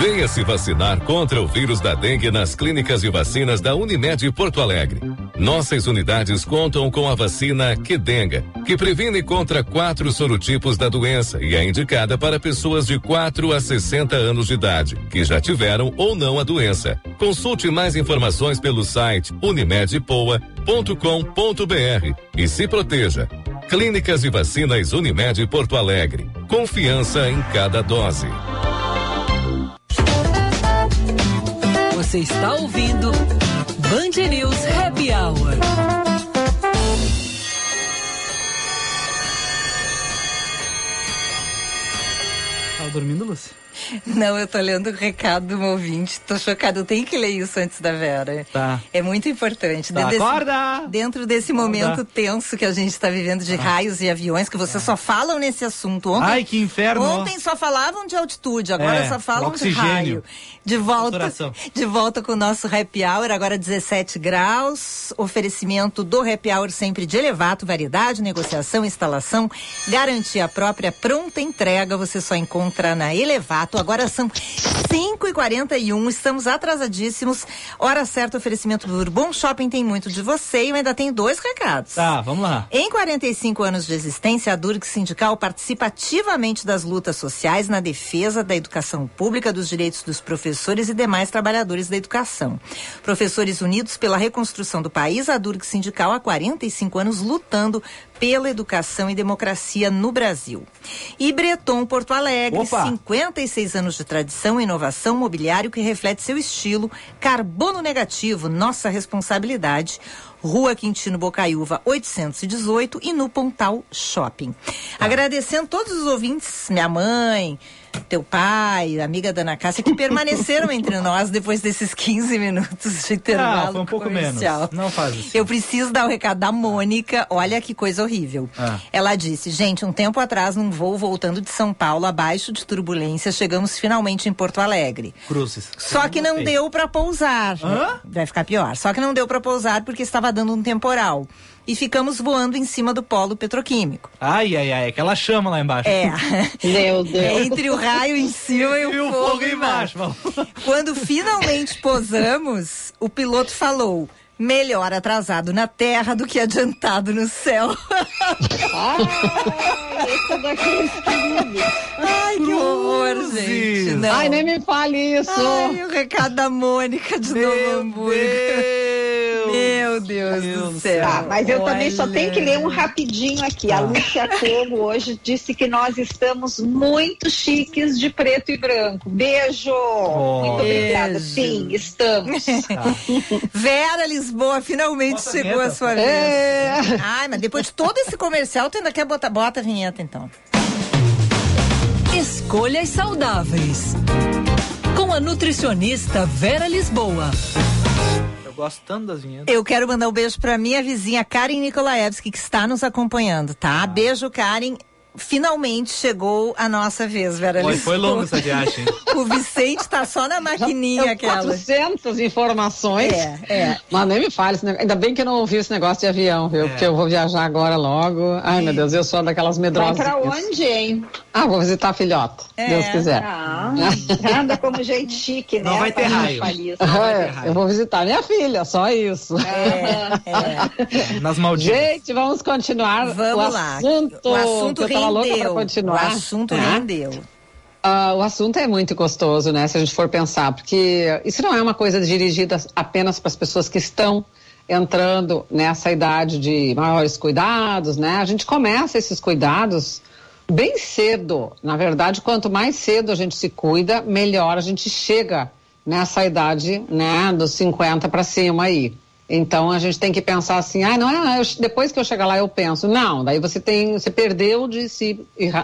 Venha se vacinar contra o vírus da dengue nas clínicas de vacinas da Unimed Porto Alegre. Nossas unidades contam com a vacina Quedenga, que previne contra quatro sorotipos da doença e é indicada para pessoas de 4 a 60 anos de idade, que já tiveram ou não a doença. Consulte mais informações pelo site unimedpoa.com.br e se proteja. Clínicas de Vacinas Unimed Porto Alegre. Confiança em cada dose. Você está ouvindo Band News Happy Hour. Tava dormindo, Lúcia? Não, eu tô lendo o recado do meu ouvinte. Tô chocada. Eu tenho que ler isso antes da Vera. Tá. É muito importante. Tá, desse, acorda! dentro desse momento tenso que a gente está vivendo de raios e aviões, que vocês só falam nesse assunto. Ontem, Ai, que inferno. Ontem só falavam de altitude, agora É, só falam de oxigênio. raio. De volta, Saturação. de volta com o nosso happy hour, agora 17 graus. Oferecimento do happy hour sempre de elevato, variedade, negociação, instalação, garantia própria, pronta entrega. Você só encontra na Elevato. Agora são 5 e 41 estamos atrasadíssimos. Hora certa, oferecimento do Bourbon Shopping tem muito de você e eu ainda tenho dois recados. Tá, vamos lá. Em 45 anos de existência, a Durg Sindical participa ativamente das lutas sociais na defesa da educação pública, dos direitos dos professores e demais trabalhadores da educação. Professores unidos pela reconstrução do país, a Durg Sindical há 45 anos lutando pela educação e democracia no Brasil. E Breton Porto Alegre, Opa! 56 anos de tradição e inovação mobiliário que reflete seu estilo, carbono negativo, nossa responsabilidade. Rua Quintino Bocaiúva 818 e no Pontal Shopping. Agradecendo todos os ouvintes, minha mãe, teu pai, amiga da Ana Cássia, que permaneceram entre nós depois desses 15 minutos de intervalo. Ah, foi um pouco comercial. menos. Não faz isso. Eu preciso dar o recado da Mônica. Olha que coisa horrível. Ah. Ela disse: gente, um tempo atrás, num voo voltando de São Paulo, abaixo de turbulência, chegamos finalmente em Porto Alegre. Cruzes. Só que não deu pra pousar. Hã? Vai ficar pior. Só que não deu pra pousar porque estava dando um temporal. E ficamos voando em cima do polo petroquímico. Ai, ai, ai, aquela chama lá embaixo. É. Meu É entre o raio em cima e o, fogo, embaixo. Quando finalmente posamos, o piloto falou: melhor atrasado na terra do que adiantado no céu. Ai, que horror, gente. Não. Ai, nem me fale isso. Ai, o recado da Mônica de Novo Hamburgo. Meu Deus do céu. Tá, mas eu também só Olha. tenho que ler um rapidinho aqui. A Lúcia Cogo hoje disse que nós estamos muito chiques de preto e branco. Beijo! muito obrigada. Beijo. Sim, estamos. Vera Lisboa, finalmente chegou a sua vez. É. Ai, mas depois de todo esse comercial, tu ainda quer botar bota a vinheta, então. Escolhas saudáveis. Com a nutricionista Vera Lisboa. Tanto das vinhetas. Eu quero mandar um beijo pra minha vizinha Karen Nikolaevski, que está nos acompanhando, tá? Beijo, Karen. Finalmente chegou a nossa vez, Vera Foi, foi longa essa viagem. O Vicente tá só na maquininha Eu aquela. 400 informações. É, é. Mas nem me fale, esse negócio- ainda bem que eu não ouvi esse negócio de avião, viu? Porque eu vou viajar agora logo. Ai, meu Deus, eu sou daquelas Vai medrosas. pra onde, hein? Ah, vou visitar a filhota, É. Deus quiser. Ah, anda como gente chique, né? Não vai ter raio. fale isso. É, eu vou visitar minha filha, só isso. Nas Maldivas. Gente, vamos continuar. Vamos o lá. Assunto, O assunto que eu tava louca pra rendeu. continuar. O assunto né? rendeu. Ah, o assunto é muito gostoso, né? Se a gente for pensar, porque isso não é uma coisa dirigida apenas para as pessoas que estão entrando nessa idade de maiores cuidados, né? A gente começa esses cuidados bem cedo. Na verdade, quanto mais cedo a gente se cuida, melhor a gente chega nessa idade, né? Dos 50 para cima aí. Então a gente tem que pensar assim, ah, não é, eu- depois que eu chegar lá eu penso. Não, daí você tem, você perdeu de se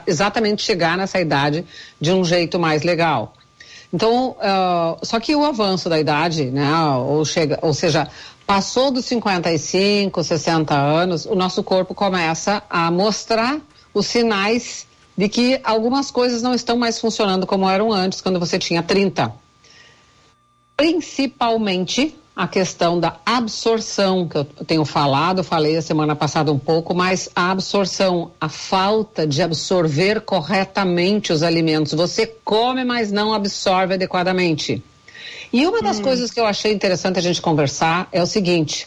exatamente chegar nessa idade de um jeito mais legal. Então, ah, só que o avanço da idade, né, ou, chega, ou seja, passou dos 55, 60 anos, o nosso corpo começa a mostrar os sinais de que algumas coisas não estão mais funcionando como eram antes, quando você tinha 30 principalmente a questão da absorção, que eu tenho falado, falei a semana passada um pouco, mas a absorção, a falta de absorver corretamente os alimentos. Você come, mas não absorve adequadamente. E uma das coisas que eu achei interessante a gente conversar é o seguinte: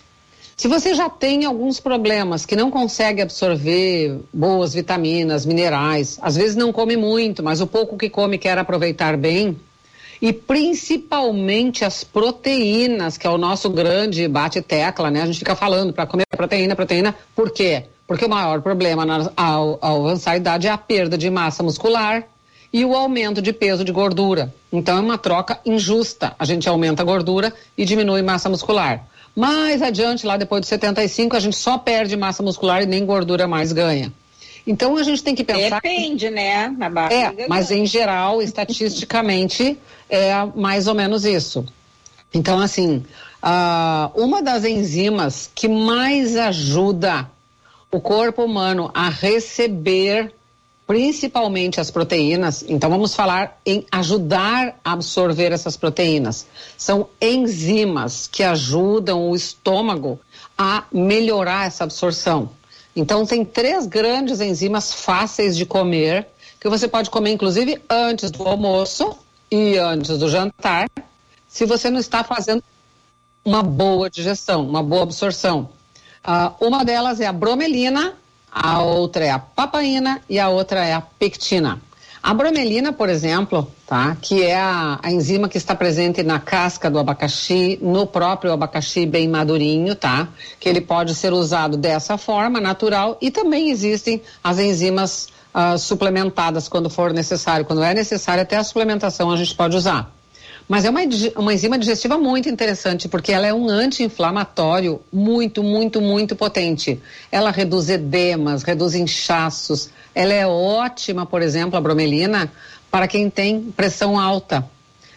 se você já tem alguns problemas que não consegue absorver boas vitaminas, minerais, às vezes não come muito, mas o pouco que come quer aproveitar bem, e principalmente as proteínas, que é o nosso grande bate-tecla, né? A gente fica falando para comer proteína, proteína, por quê? Porque o maior problema na- ao, ao avançar a idade é a perda de massa muscular e o aumento de peso de gordura. Então é uma troca injusta. A gente aumenta a gordura e diminui massa muscular. Mais adiante, lá depois de 75, a gente só perde massa muscular e nem gordura mais ganha. Então a gente tem que pensar. Depende, né? Na É, barriga mas grande. em geral, estatisticamente, é mais ou menos isso. Então, assim, ah, uma das enzimas que mais ajuda o corpo humano a receber principalmente as proteínas, então vamos falar em ajudar a absorver essas proteínas. São enzimas que ajudam o estômago a melhorar essa absorção. Então tem três grandes enzimas fáceis de comer, que você pode comer inclusive antes do almoço e antes do jantar, se você não está fazendo uma boa digestão, uma boa absorção. Ah, uma delas é a bromelina, a outra é a papaina e a outra é a pectina. A bromelina, por exemplo, tá, que é a, a enzima que está presente na casca do abacaxi, no próprio abacaxi bem madurinho, tá? Que ele pode ser usado dessa forma, natural, e também existem as enzimas ah, suplementadas quando for necessário. Quando é necessário, até a suplementação a gente pode usar. Mas é uma, uma enzima digestiva muito interessante, porque ela é um anti-inflamatório muito, muito, muito potente. Ela reduz edemas, reduz inchaços. Ela é ótima, por exemplo, a bromelina, para quem tem pressão alta.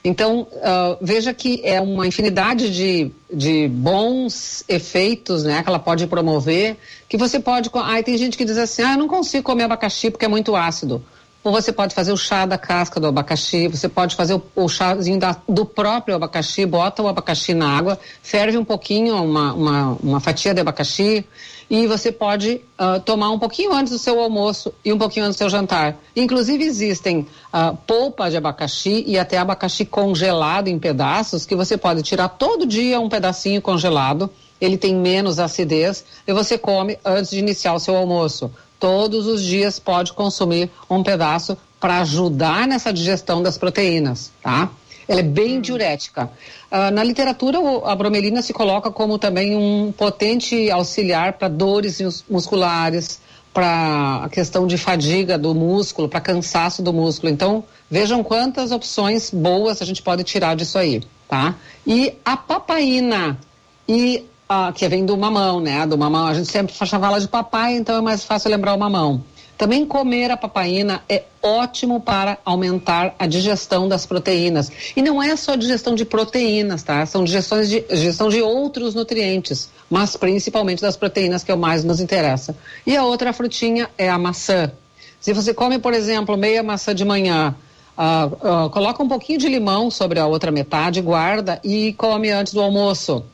Então, ah, veja que é uma infinidade de, de bons efeitos né, que ela pode promover, que você pode. Ai, tem gente que diz assim: ah, eu não consigo comer abacaxi porque é muito ácido. Ou você pode fazer o chá da casca do abacaxi, você pode fazer o, o chazinho da- do próprio abacaxi, bota o abacaxi na água, ferve um pouquinho, uma, uma, uma fatia de abacaxi, e você pode ah, tomar um pouquinho antes do seu almoço e um pouquinho antes do seu jantar. Inclusive existem ah, polpa de abacaxi e até abacaxi congelado em pedaços, que você pode tirar todo dia um pedacinho congelado, ele tem menos acidez, e você come antes de iniciar o seu almoço todos os dias pode consumir um pedaço para ajudar nessa digestão das proteínas, tá? Ela é bem diurética. Ah, na literatura, a bromelina se coloca como também um potente auxiliar para dores mus- musculares, para a questão de fadiga do músculo, para cansaço do músculo. Então, vejam quantas opções boas a gente pode tirar disso aí, tá? E a papaina e ah, que vem do mamão, né? Do mamão, a gente sempre fala de papai, então é mais fácil lembrar o mamão. Também comer a papaina é ótimo para aumentar a digestão das proteínas. E não é só digestão de proteínas, tá? São digestões de, digestão de outros nutrientes, mas principalmente das proteínas que é o mais nos interessa. E a outra frutinha é a maçã. Se você come, por exemplo, meia maçã de manhã, ah, ah, coloca um pouquinho de limão sobre a outra metade, guarda e come antes do almoço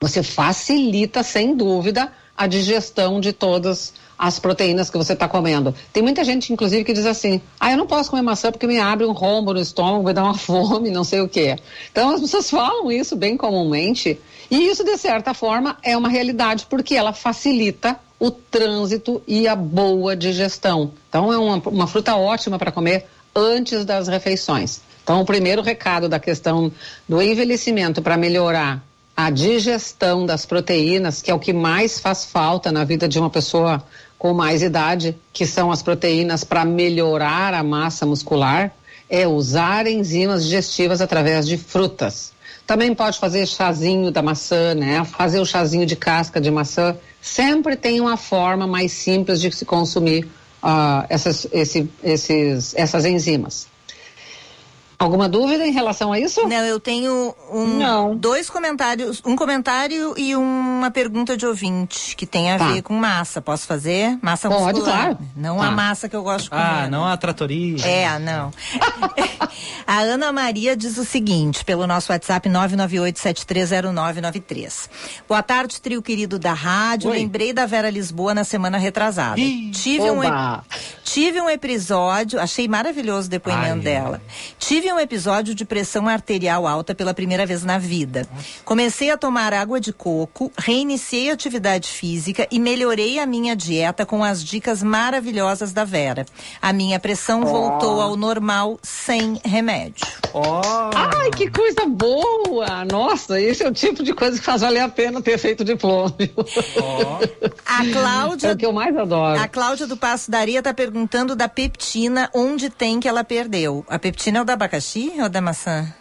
você facilita, sem dúvida, a digestão de todas as proteínas que você está comendo. Tem muita gente, inclusive, que diz assim: ah, eu não posso comer maçã porque me abre um rombo no estômago, vai dar uma fome, não sei o quê. Então, as pessoas falam isso bem comumente, e isso, de certa forma, é uma realidade, porque ela facilita o trânsito e a boa digestão. Então, é uma, uma fruta ótima para comer antes das refeições. Então, o primeiro recado da questão do envelhecimento para melhorar a digestão das proteínas, que é o que mais faz falta na vida de uma pessoa com mais idade, que são as proteínas para melhorar a massa muscular, é usar enzimas digestivas através de frutas. Também pode fazer chazinho da maçã, né? Fazer o chazinho de casca de maçã. Sempre tem uma forma mais simples de se consumir ah, essas, esse, esses, essas enzimas. Alguma dúvida em relação a isso? Não, eu tenho um, dois comentários, um comentário e uma pergunta de ouvinte que tem a Tá. ver com massa. Posso fazer? Massa Pode, muscular. claro. Não Tá. a massa que eu gosto de comer. Ah, não a tratoria. É, não. a Ana Maria diz o seguinte, pelo nosso WhatsApp 998730993. Boa tarde, trio querido da rádio. Oi. Lembrei da Vera Lisboa na semana retrasada. Tive um, tive um episódio, achei maravilhoso o depoimento Ai, dela. Tive um episódio de pressão arterial alta pela primeira vez na vida. Comecei a tomar água de coco, reiniciei a atividade física e melhorei a minha dieta com as dicas maravilhosas da Vera. A minha pressão Oh. voltou ao normal sem remédio. Ai, que coisa boa! Nossa, esse é o tipo de coisa que faz valer a pena ter feito diploma. A Cláudia. É o que eu mais adoro. A Cláudia do Passo Daria está perguntando da peptina, onde tem que ela perdeu. A peptina é o da abacaxi ou da maçã?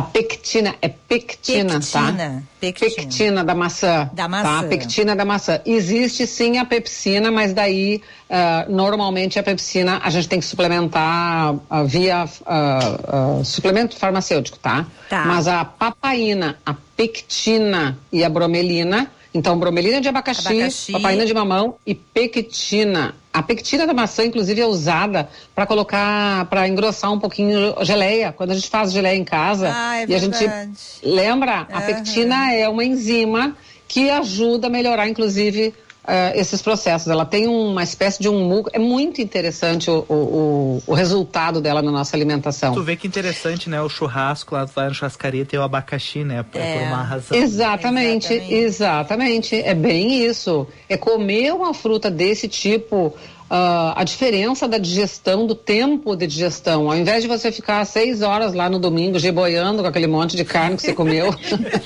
A pectina é pectina, Pectina, tá? pectina. Pectina da maçã. Da maçã. Tá? Pectina da maçã. Existe sim a pepsina, mas daí ah, normalmente a pepsina a gente tem que suplementar ah, via ah, suplemento farmacêutico, tá? Tá. Mas a papaina, a pectina e a bromelina, então bromelina de abacaxi, Abacaxi. papaina de mamão e pectina. A pectina da maçã, inclusive, é usada para colocar, para engrossar um pouquinho a geleia. Quando a gente faz geleia em casa Ah, é e a gente verdade. lembra, a pectina é uma enzima que ajuda a melhorar, inclusive, eh, esses processos. Ela tem uma espécie de um muco. É muito interessante o, o, o- o resultado dela na nossa alimentação. Tu vê que interessante, né? O churrasco lá, tu vai na churrascaria tem o abacaxi, né? Por, por uma razão. Exatamente, exatamente, É bem isso. É comer uma fruta desse tipo. Ah, a diferença da digestão, do tempo de digestão. Ao invés de você ficar seis horas lá no domingo geboiando com aquele monte de carne que você comeu.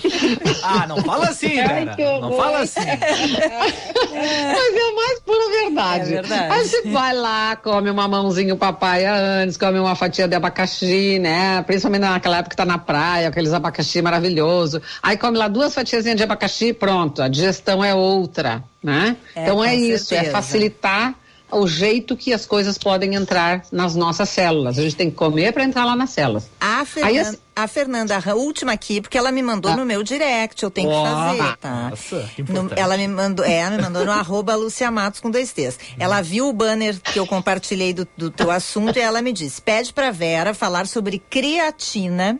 ah, não fala assim, Ai, que Não fala assim. Mas é a mais pura verdade. É verdade. Aí você vai lá, come uma mãozinho papaya antes, come uma fatia de abacaxi, né? Principalmente naquela época que tá na praia, aqueles abacaxi maravilhoso. Aí come lá duas fatiazinhas de abacaxi, pronto, a digestão é outra, né? É, então é isso, é certeza. facilitar o jeito que as coisas podem entrar nas nossas células. A gente tem que comer para entrar lá nas células. A Aí, Fernanda, assim- a Fernanda, a última aqui, porque ela me mandou Ah. no meu direct, eu tenho que Ó, fazer, tá? Nossa, que No- ela me mandou, é, me mandou no arroba Lucia Matos com dois T's. Ela viu o banner que eu compartilhei do, do teu assunto e ela me disse, pede pra Vera falar sobre creatina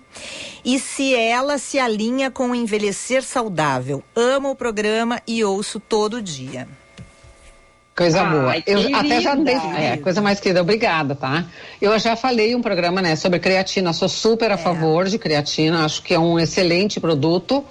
e se ela se alinha com o envelhecer saudável. Amo o programa e ouço todo dia. Coisa Ai, boa. Eu querida. até já dei, é, coisa mais querida, obrigada, tá? Eu já falei um programa, né, sobre creatina, sou super É. a favor de creatina, acho que é um excelente produto,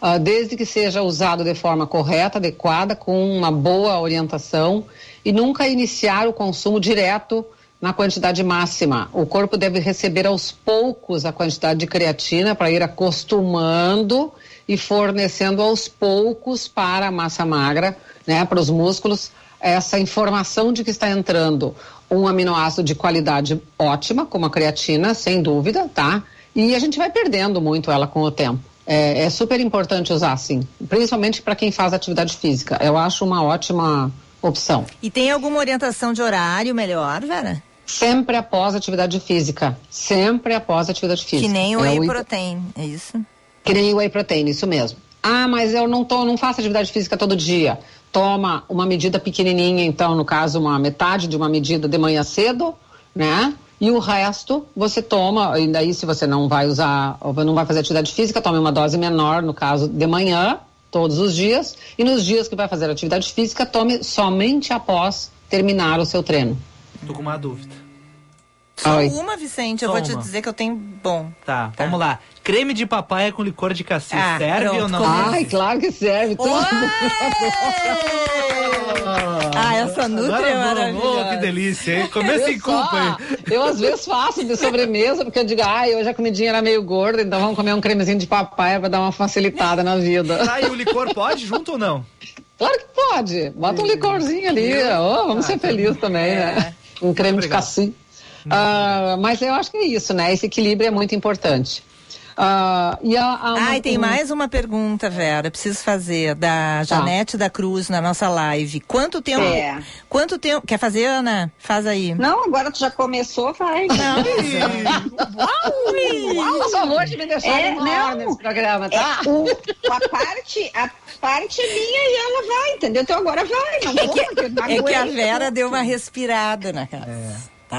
ah, desde que seja usado de forma correta, adequada, com uma boa orientação e nunca iniciar o consumo direto na quantidade máxima. O corpo deve receber aos poucos a quantidade de creatina para ir acostumando e fornecendo aos poucos para a massa magra, né, para os músculos, essa informação de que está entrando um aminoácido de qualidade ótima, como a creatina, sem dúvida, tá? E a gente vai perdendo muito ela com o tempo. É, é super importante usar, sim, principalmente para quem faz atividade física. Eu acho uma ótima opção. E tem alguma orientação de horário melhor, Vera? Sempre após atividade física. Sempre após atividade física. Que nem o É whey protein, é isso? Que nem o whey protein, isso mesmo. Ah, mas eu não, tô, não faço atividade física todo dia. Toma uma medida pequenininha, então, no caso, uma metade de uma medida de manhã cedo, né? E o resto você toma, e daí se você não vai usar, ou não vai fazer atividade física, tome uma dose menor, no caso, de manhã, todos os dias. E nos dias que vai fazer atividade física, tome somente após terminar o seu treino. Tô com uma dúvida. Só Oi. uma, Vicente, eu Só vou te uma. dizer que eu tenho bom. Tá, vamos lá. Creme de papaya com licor de cassis. Ah, serve pronto, ou não? começou. Ai, claro que serve. Tudo. Ah, essa Nutri Agora é vamos, maravilhosa. oh, que delícia, hein? Começa Eu em culpa, hein? Eu às vezes faço de sobremesa, porque eu digo, ai, hoje a comidinha era meio gorda, então vamos comer um cremezinho de papai pra dar uma facilitada na vida. Tá, e o licor pode junto ou não? Claro que pode. Bota um licorzinho ali. ó, vamos ser felizes também, né? Um creme de Obrigado. cassi. Ah, mas eu acho que é isso, né? Esse equilíbrio é muito importante. Ah, e a, a, Ah, e tem um- mais uma pergunta, Vera, preciso fazer, da Janete da Cruz na nossa live. Quanto tempo? É. Quanto tempo? Quer fazer, Ana? Faz aí. Não, agora tu já começou, vai. Uau, por favor de me deixar É, não. nesse programa, tá? É, o- a parte, a parte é minha e ela vai, entendeu? Então agora vai, não É vou, que, não é que a. Vera deu uma respirada na casa. Tá?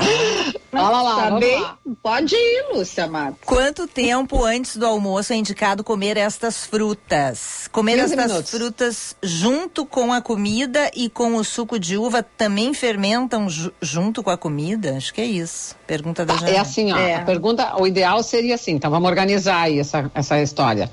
Olha lá, Tá bem? lá. Pode ir, Lúcia Matos. Quanto tempo antes do almoço é indicado comer estas frutas? Comer 15 estas minutos. frutas junto com a comida e com o suco de uva também fermentam ju- junto com a comida? Acho que é isso. Pergunta da É Janete. assim, ó, É. a pergunta, o ideal seria assim, então vamos organizar aí essa, essa história.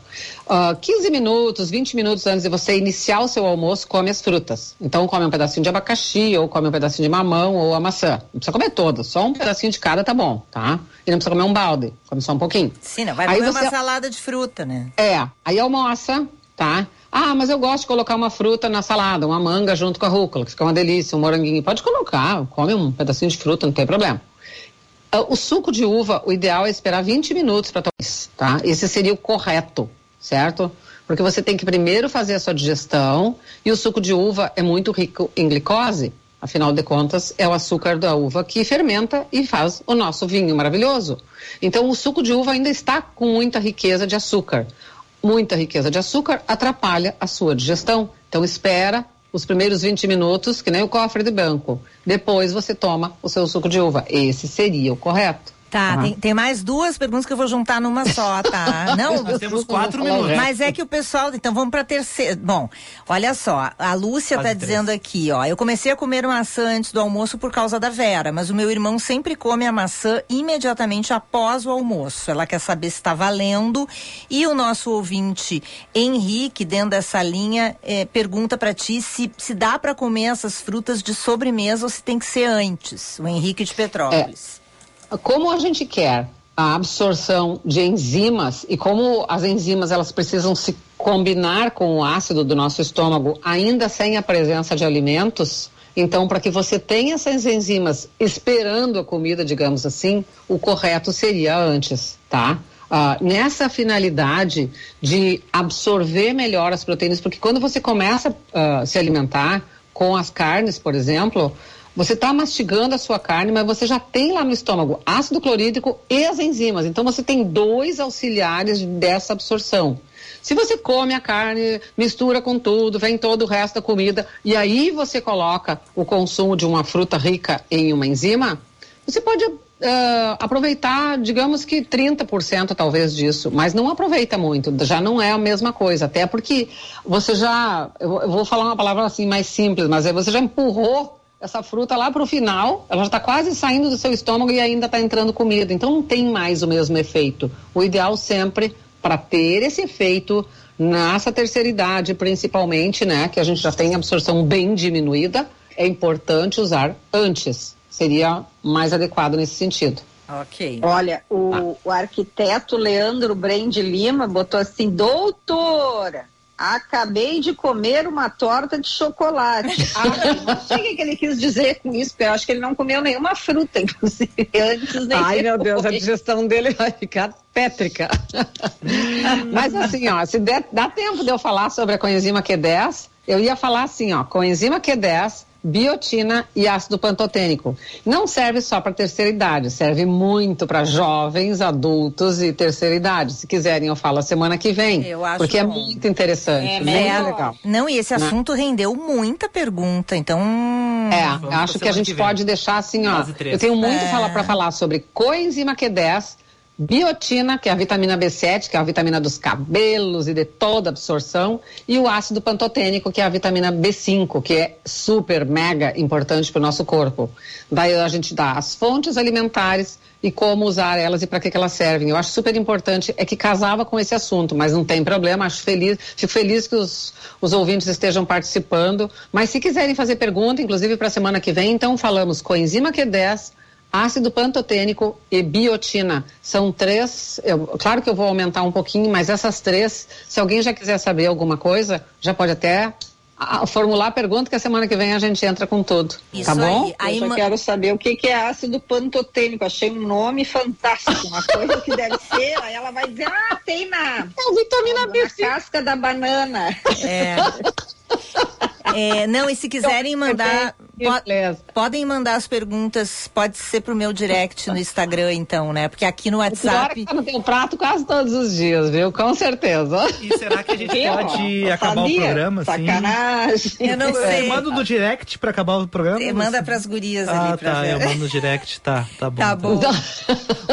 Ah, 15 minutos, 20 minutos antes de você iniciar o seu almoço, come as frutas. Então come um pedacinho de abacaxi, ou come um pedacinho de mamão, ou a maçã. Não precisa comer todas, só um pedacinho de cada tá bom, tá? E não precisa comer um balde, come só um pouquinho. Sim, não vai Aí comer você- uma salada de fruta, né? É, aí almoça, tá? Ah, mas eu gosto de colocar uma fruta na salada, uma manga junto com a rúcula, que fica uma delícia, um moranguinho. Pode colocar, come um pedacinho de fruta, não tem problema. Uh, o suco de uva, o ideal é esperar 20 minutos para tomar, tá? Esse seria o correto, certo? Porque você tem que primeiro fazer a sua digestão e o suco de uva é muito rico em glicose. Afinal de contas, é o açúcar da uva que fermenta e faz o nosso vinho maravilhoso. Então, o suco de uva ainda está com muita riqueza de açúcar. Muita riqueza de açúcar atrapalha a sua digestão. Então, espera os primeiros 20 minutos, que nem o cofre de banco. Depois você toma o seu suco de uva. Esse seria o correto. Tá, uhum. tem, tem, mais duas perguntas que eu vou juntar numa só, tá? Não, nós temos quatro minutos. Mas é que o pessoal, então vamos para terceira. Bom, olha só, a Lúcia Quase tá três. dizendo aqui, ó, eu comecei a comer maçã antes do almoço por causa da Vera, mas o meu irmão sempre come a maçã imediatamente após o almoço. Ela quer saber se está valendo e o nosso ouvinte Henrique, dentro dessa linha, é, pergunta para ti se, se dá para comer essas frutas de sobremesa ou se tem que ser antes. O Henrique de Petrópolis. É como a gente quer a absorção de enzimas e como as enzimas elas precisam se combinar com o ácido do nosso estômago, ainda sem a presença de alimentos, então para que você tenha essas enzimas esperando a comida, digamos assim, o correto seria antes, tá? Uh, nessa finalidade de absorver melhor as proteínas, porque quando você começa a uh, se alimentar com as carnes, por exemplo, você está mastigando a sua carne, mas você já tem lá no estômago ácido clorídrico e as enzimas. Então você tem dois auxiliares dessa absorção. Se você come a carne, mistura com tudo, vem todo o resto da comida, e aí você coloca o consumo de uma fruta rica em uma enzima, você pode uh, aproveitar, digamos que 30% talvez disso, mas não aproveita muito, já não é a mesma coisa, até porque você já, eu vou falar uma palavra assim mais simples, mas você já empurrou essa fruta lá para o final, ela já está quase saindo do seu estômago e ainda está entrando comida. Então não tem mais o mesmo efeito. O ideal sempre para ter esse efeito nessa terceira idade, principalmente, né, que a gente já tem absorção bem diminuída, é importante usar antes. Seria mais adequado nesse sentido. Ok. Olha, o, ah. o arquiteto Leandro Brende Lima botou assim, doutora, Acabei de comer uma torta de chocolate. Ah, não sei o que ele quis dizer com isso, porque eu acho que ele não comeu nenhuma fruta, inclusive, antes nem Ai, meu Deus, a digestão dele vai ficar pétrica. Mas assim, ó, se der, dá tempo de eu falar sobre a coenzima Q10, eu ia falar assim, ó, coenzima Q10 biotina e ácido pantotênico. Não serve só para terceira idade, serve muito para jovens, adultos e terceira idade. Se quiserem, eu falo a semana que vem. Eu acho porque é bom. é muito interessante, é, muito é, legal. Não, e esse né? assunto rendeu muita pergunta, então. É, acho que a gente pode deixar assim, ó. Eu tenho muito é. para falar sobre coenzima Q10 biotina, que é a vitamina B7, que é a vitamina dos cabelos e de toda absorção, e o ácido pantotênico, que é a vitamina B5, que é super, mega importante para o nosso corpo. Daí a gente dá as fontes alimentares e como usar elas e para que, que, elas servem. Eu acho super importante, é que casava com esse assunto, mas não tem problema, acho feliz, fico feliz que os, os ouvintes estejam participando, mas se quiserem fazer pergunta, inclusive para a semana que vem, então falamos coenzima Q10, ácido pantotênico e biotina. São três, eu, claro que eu vou aumentar um pouquinho, mas essas três, se alguém já quiser saber alguma coisa, já pode até a, formular a pergunta que a semana que vem a gente entra com tudo. Isso tá bom? Aí, aí eu só quero saber o que, que é ácido pantotênico. Achei um nome fantástico, uma coisa que deve ser. Aí ela vai dizer, ah, tem na, é vitamina B. Na casca da banana. É. É, não, e se quiserem mandar, po podem mandar as perguntas, pode ser pro meu direct no Instagram, então, né? Porque aqui no WhatsApp. Tá no teu prato quase todos os dias, viu? Com certeza. E será que a gente pode acabar sabia? o programa? Assim? Sacanagem. Eu não sei. Eu mando no direct pra acabar o programa? Você manda pras gurias ah, ali pra tá, ver. eu mando no direct, tá, tá bom. Tá bom. Tá.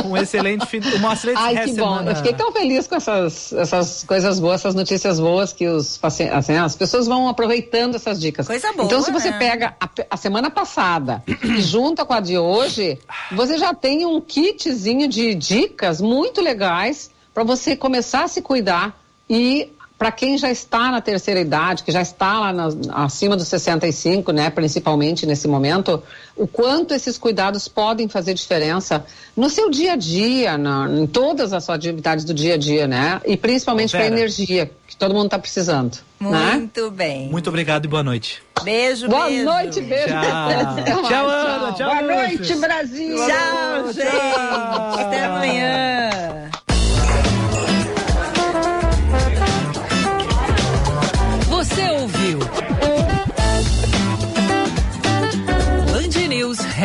Um excelente fim, uma excelente Ai, que bom. Eu fiquei tão feliz com essas, essas coisas boas, essas notícias boas que os pacientes, assim, as pessoas vão aproveitando essas dicas. Coisa boa. Então, se você né? pega a, a, semana passada e junta com a de hoje, você já tem um kitzinho de dicas muito legais para você começar a se cuidar e para quem já está na terceira idade, que já está lá na, acima dos 65, né, principalmente nesse momento, o quanto esses cuidados podem fazer diferença no seu dia a dia, na, em todas as suas atividades do dia a dia, né? E principalmente para a energia, que todo mundo está precisando. né? Muito bem. Muito obrigado e boa noite. Beijo, Boa beijo. noite, beijo. Tchau. Tchau, Ana. Tchau, Boa noite, Brasil. Tchau, gente. Até amanhã.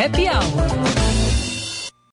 Happy Hour.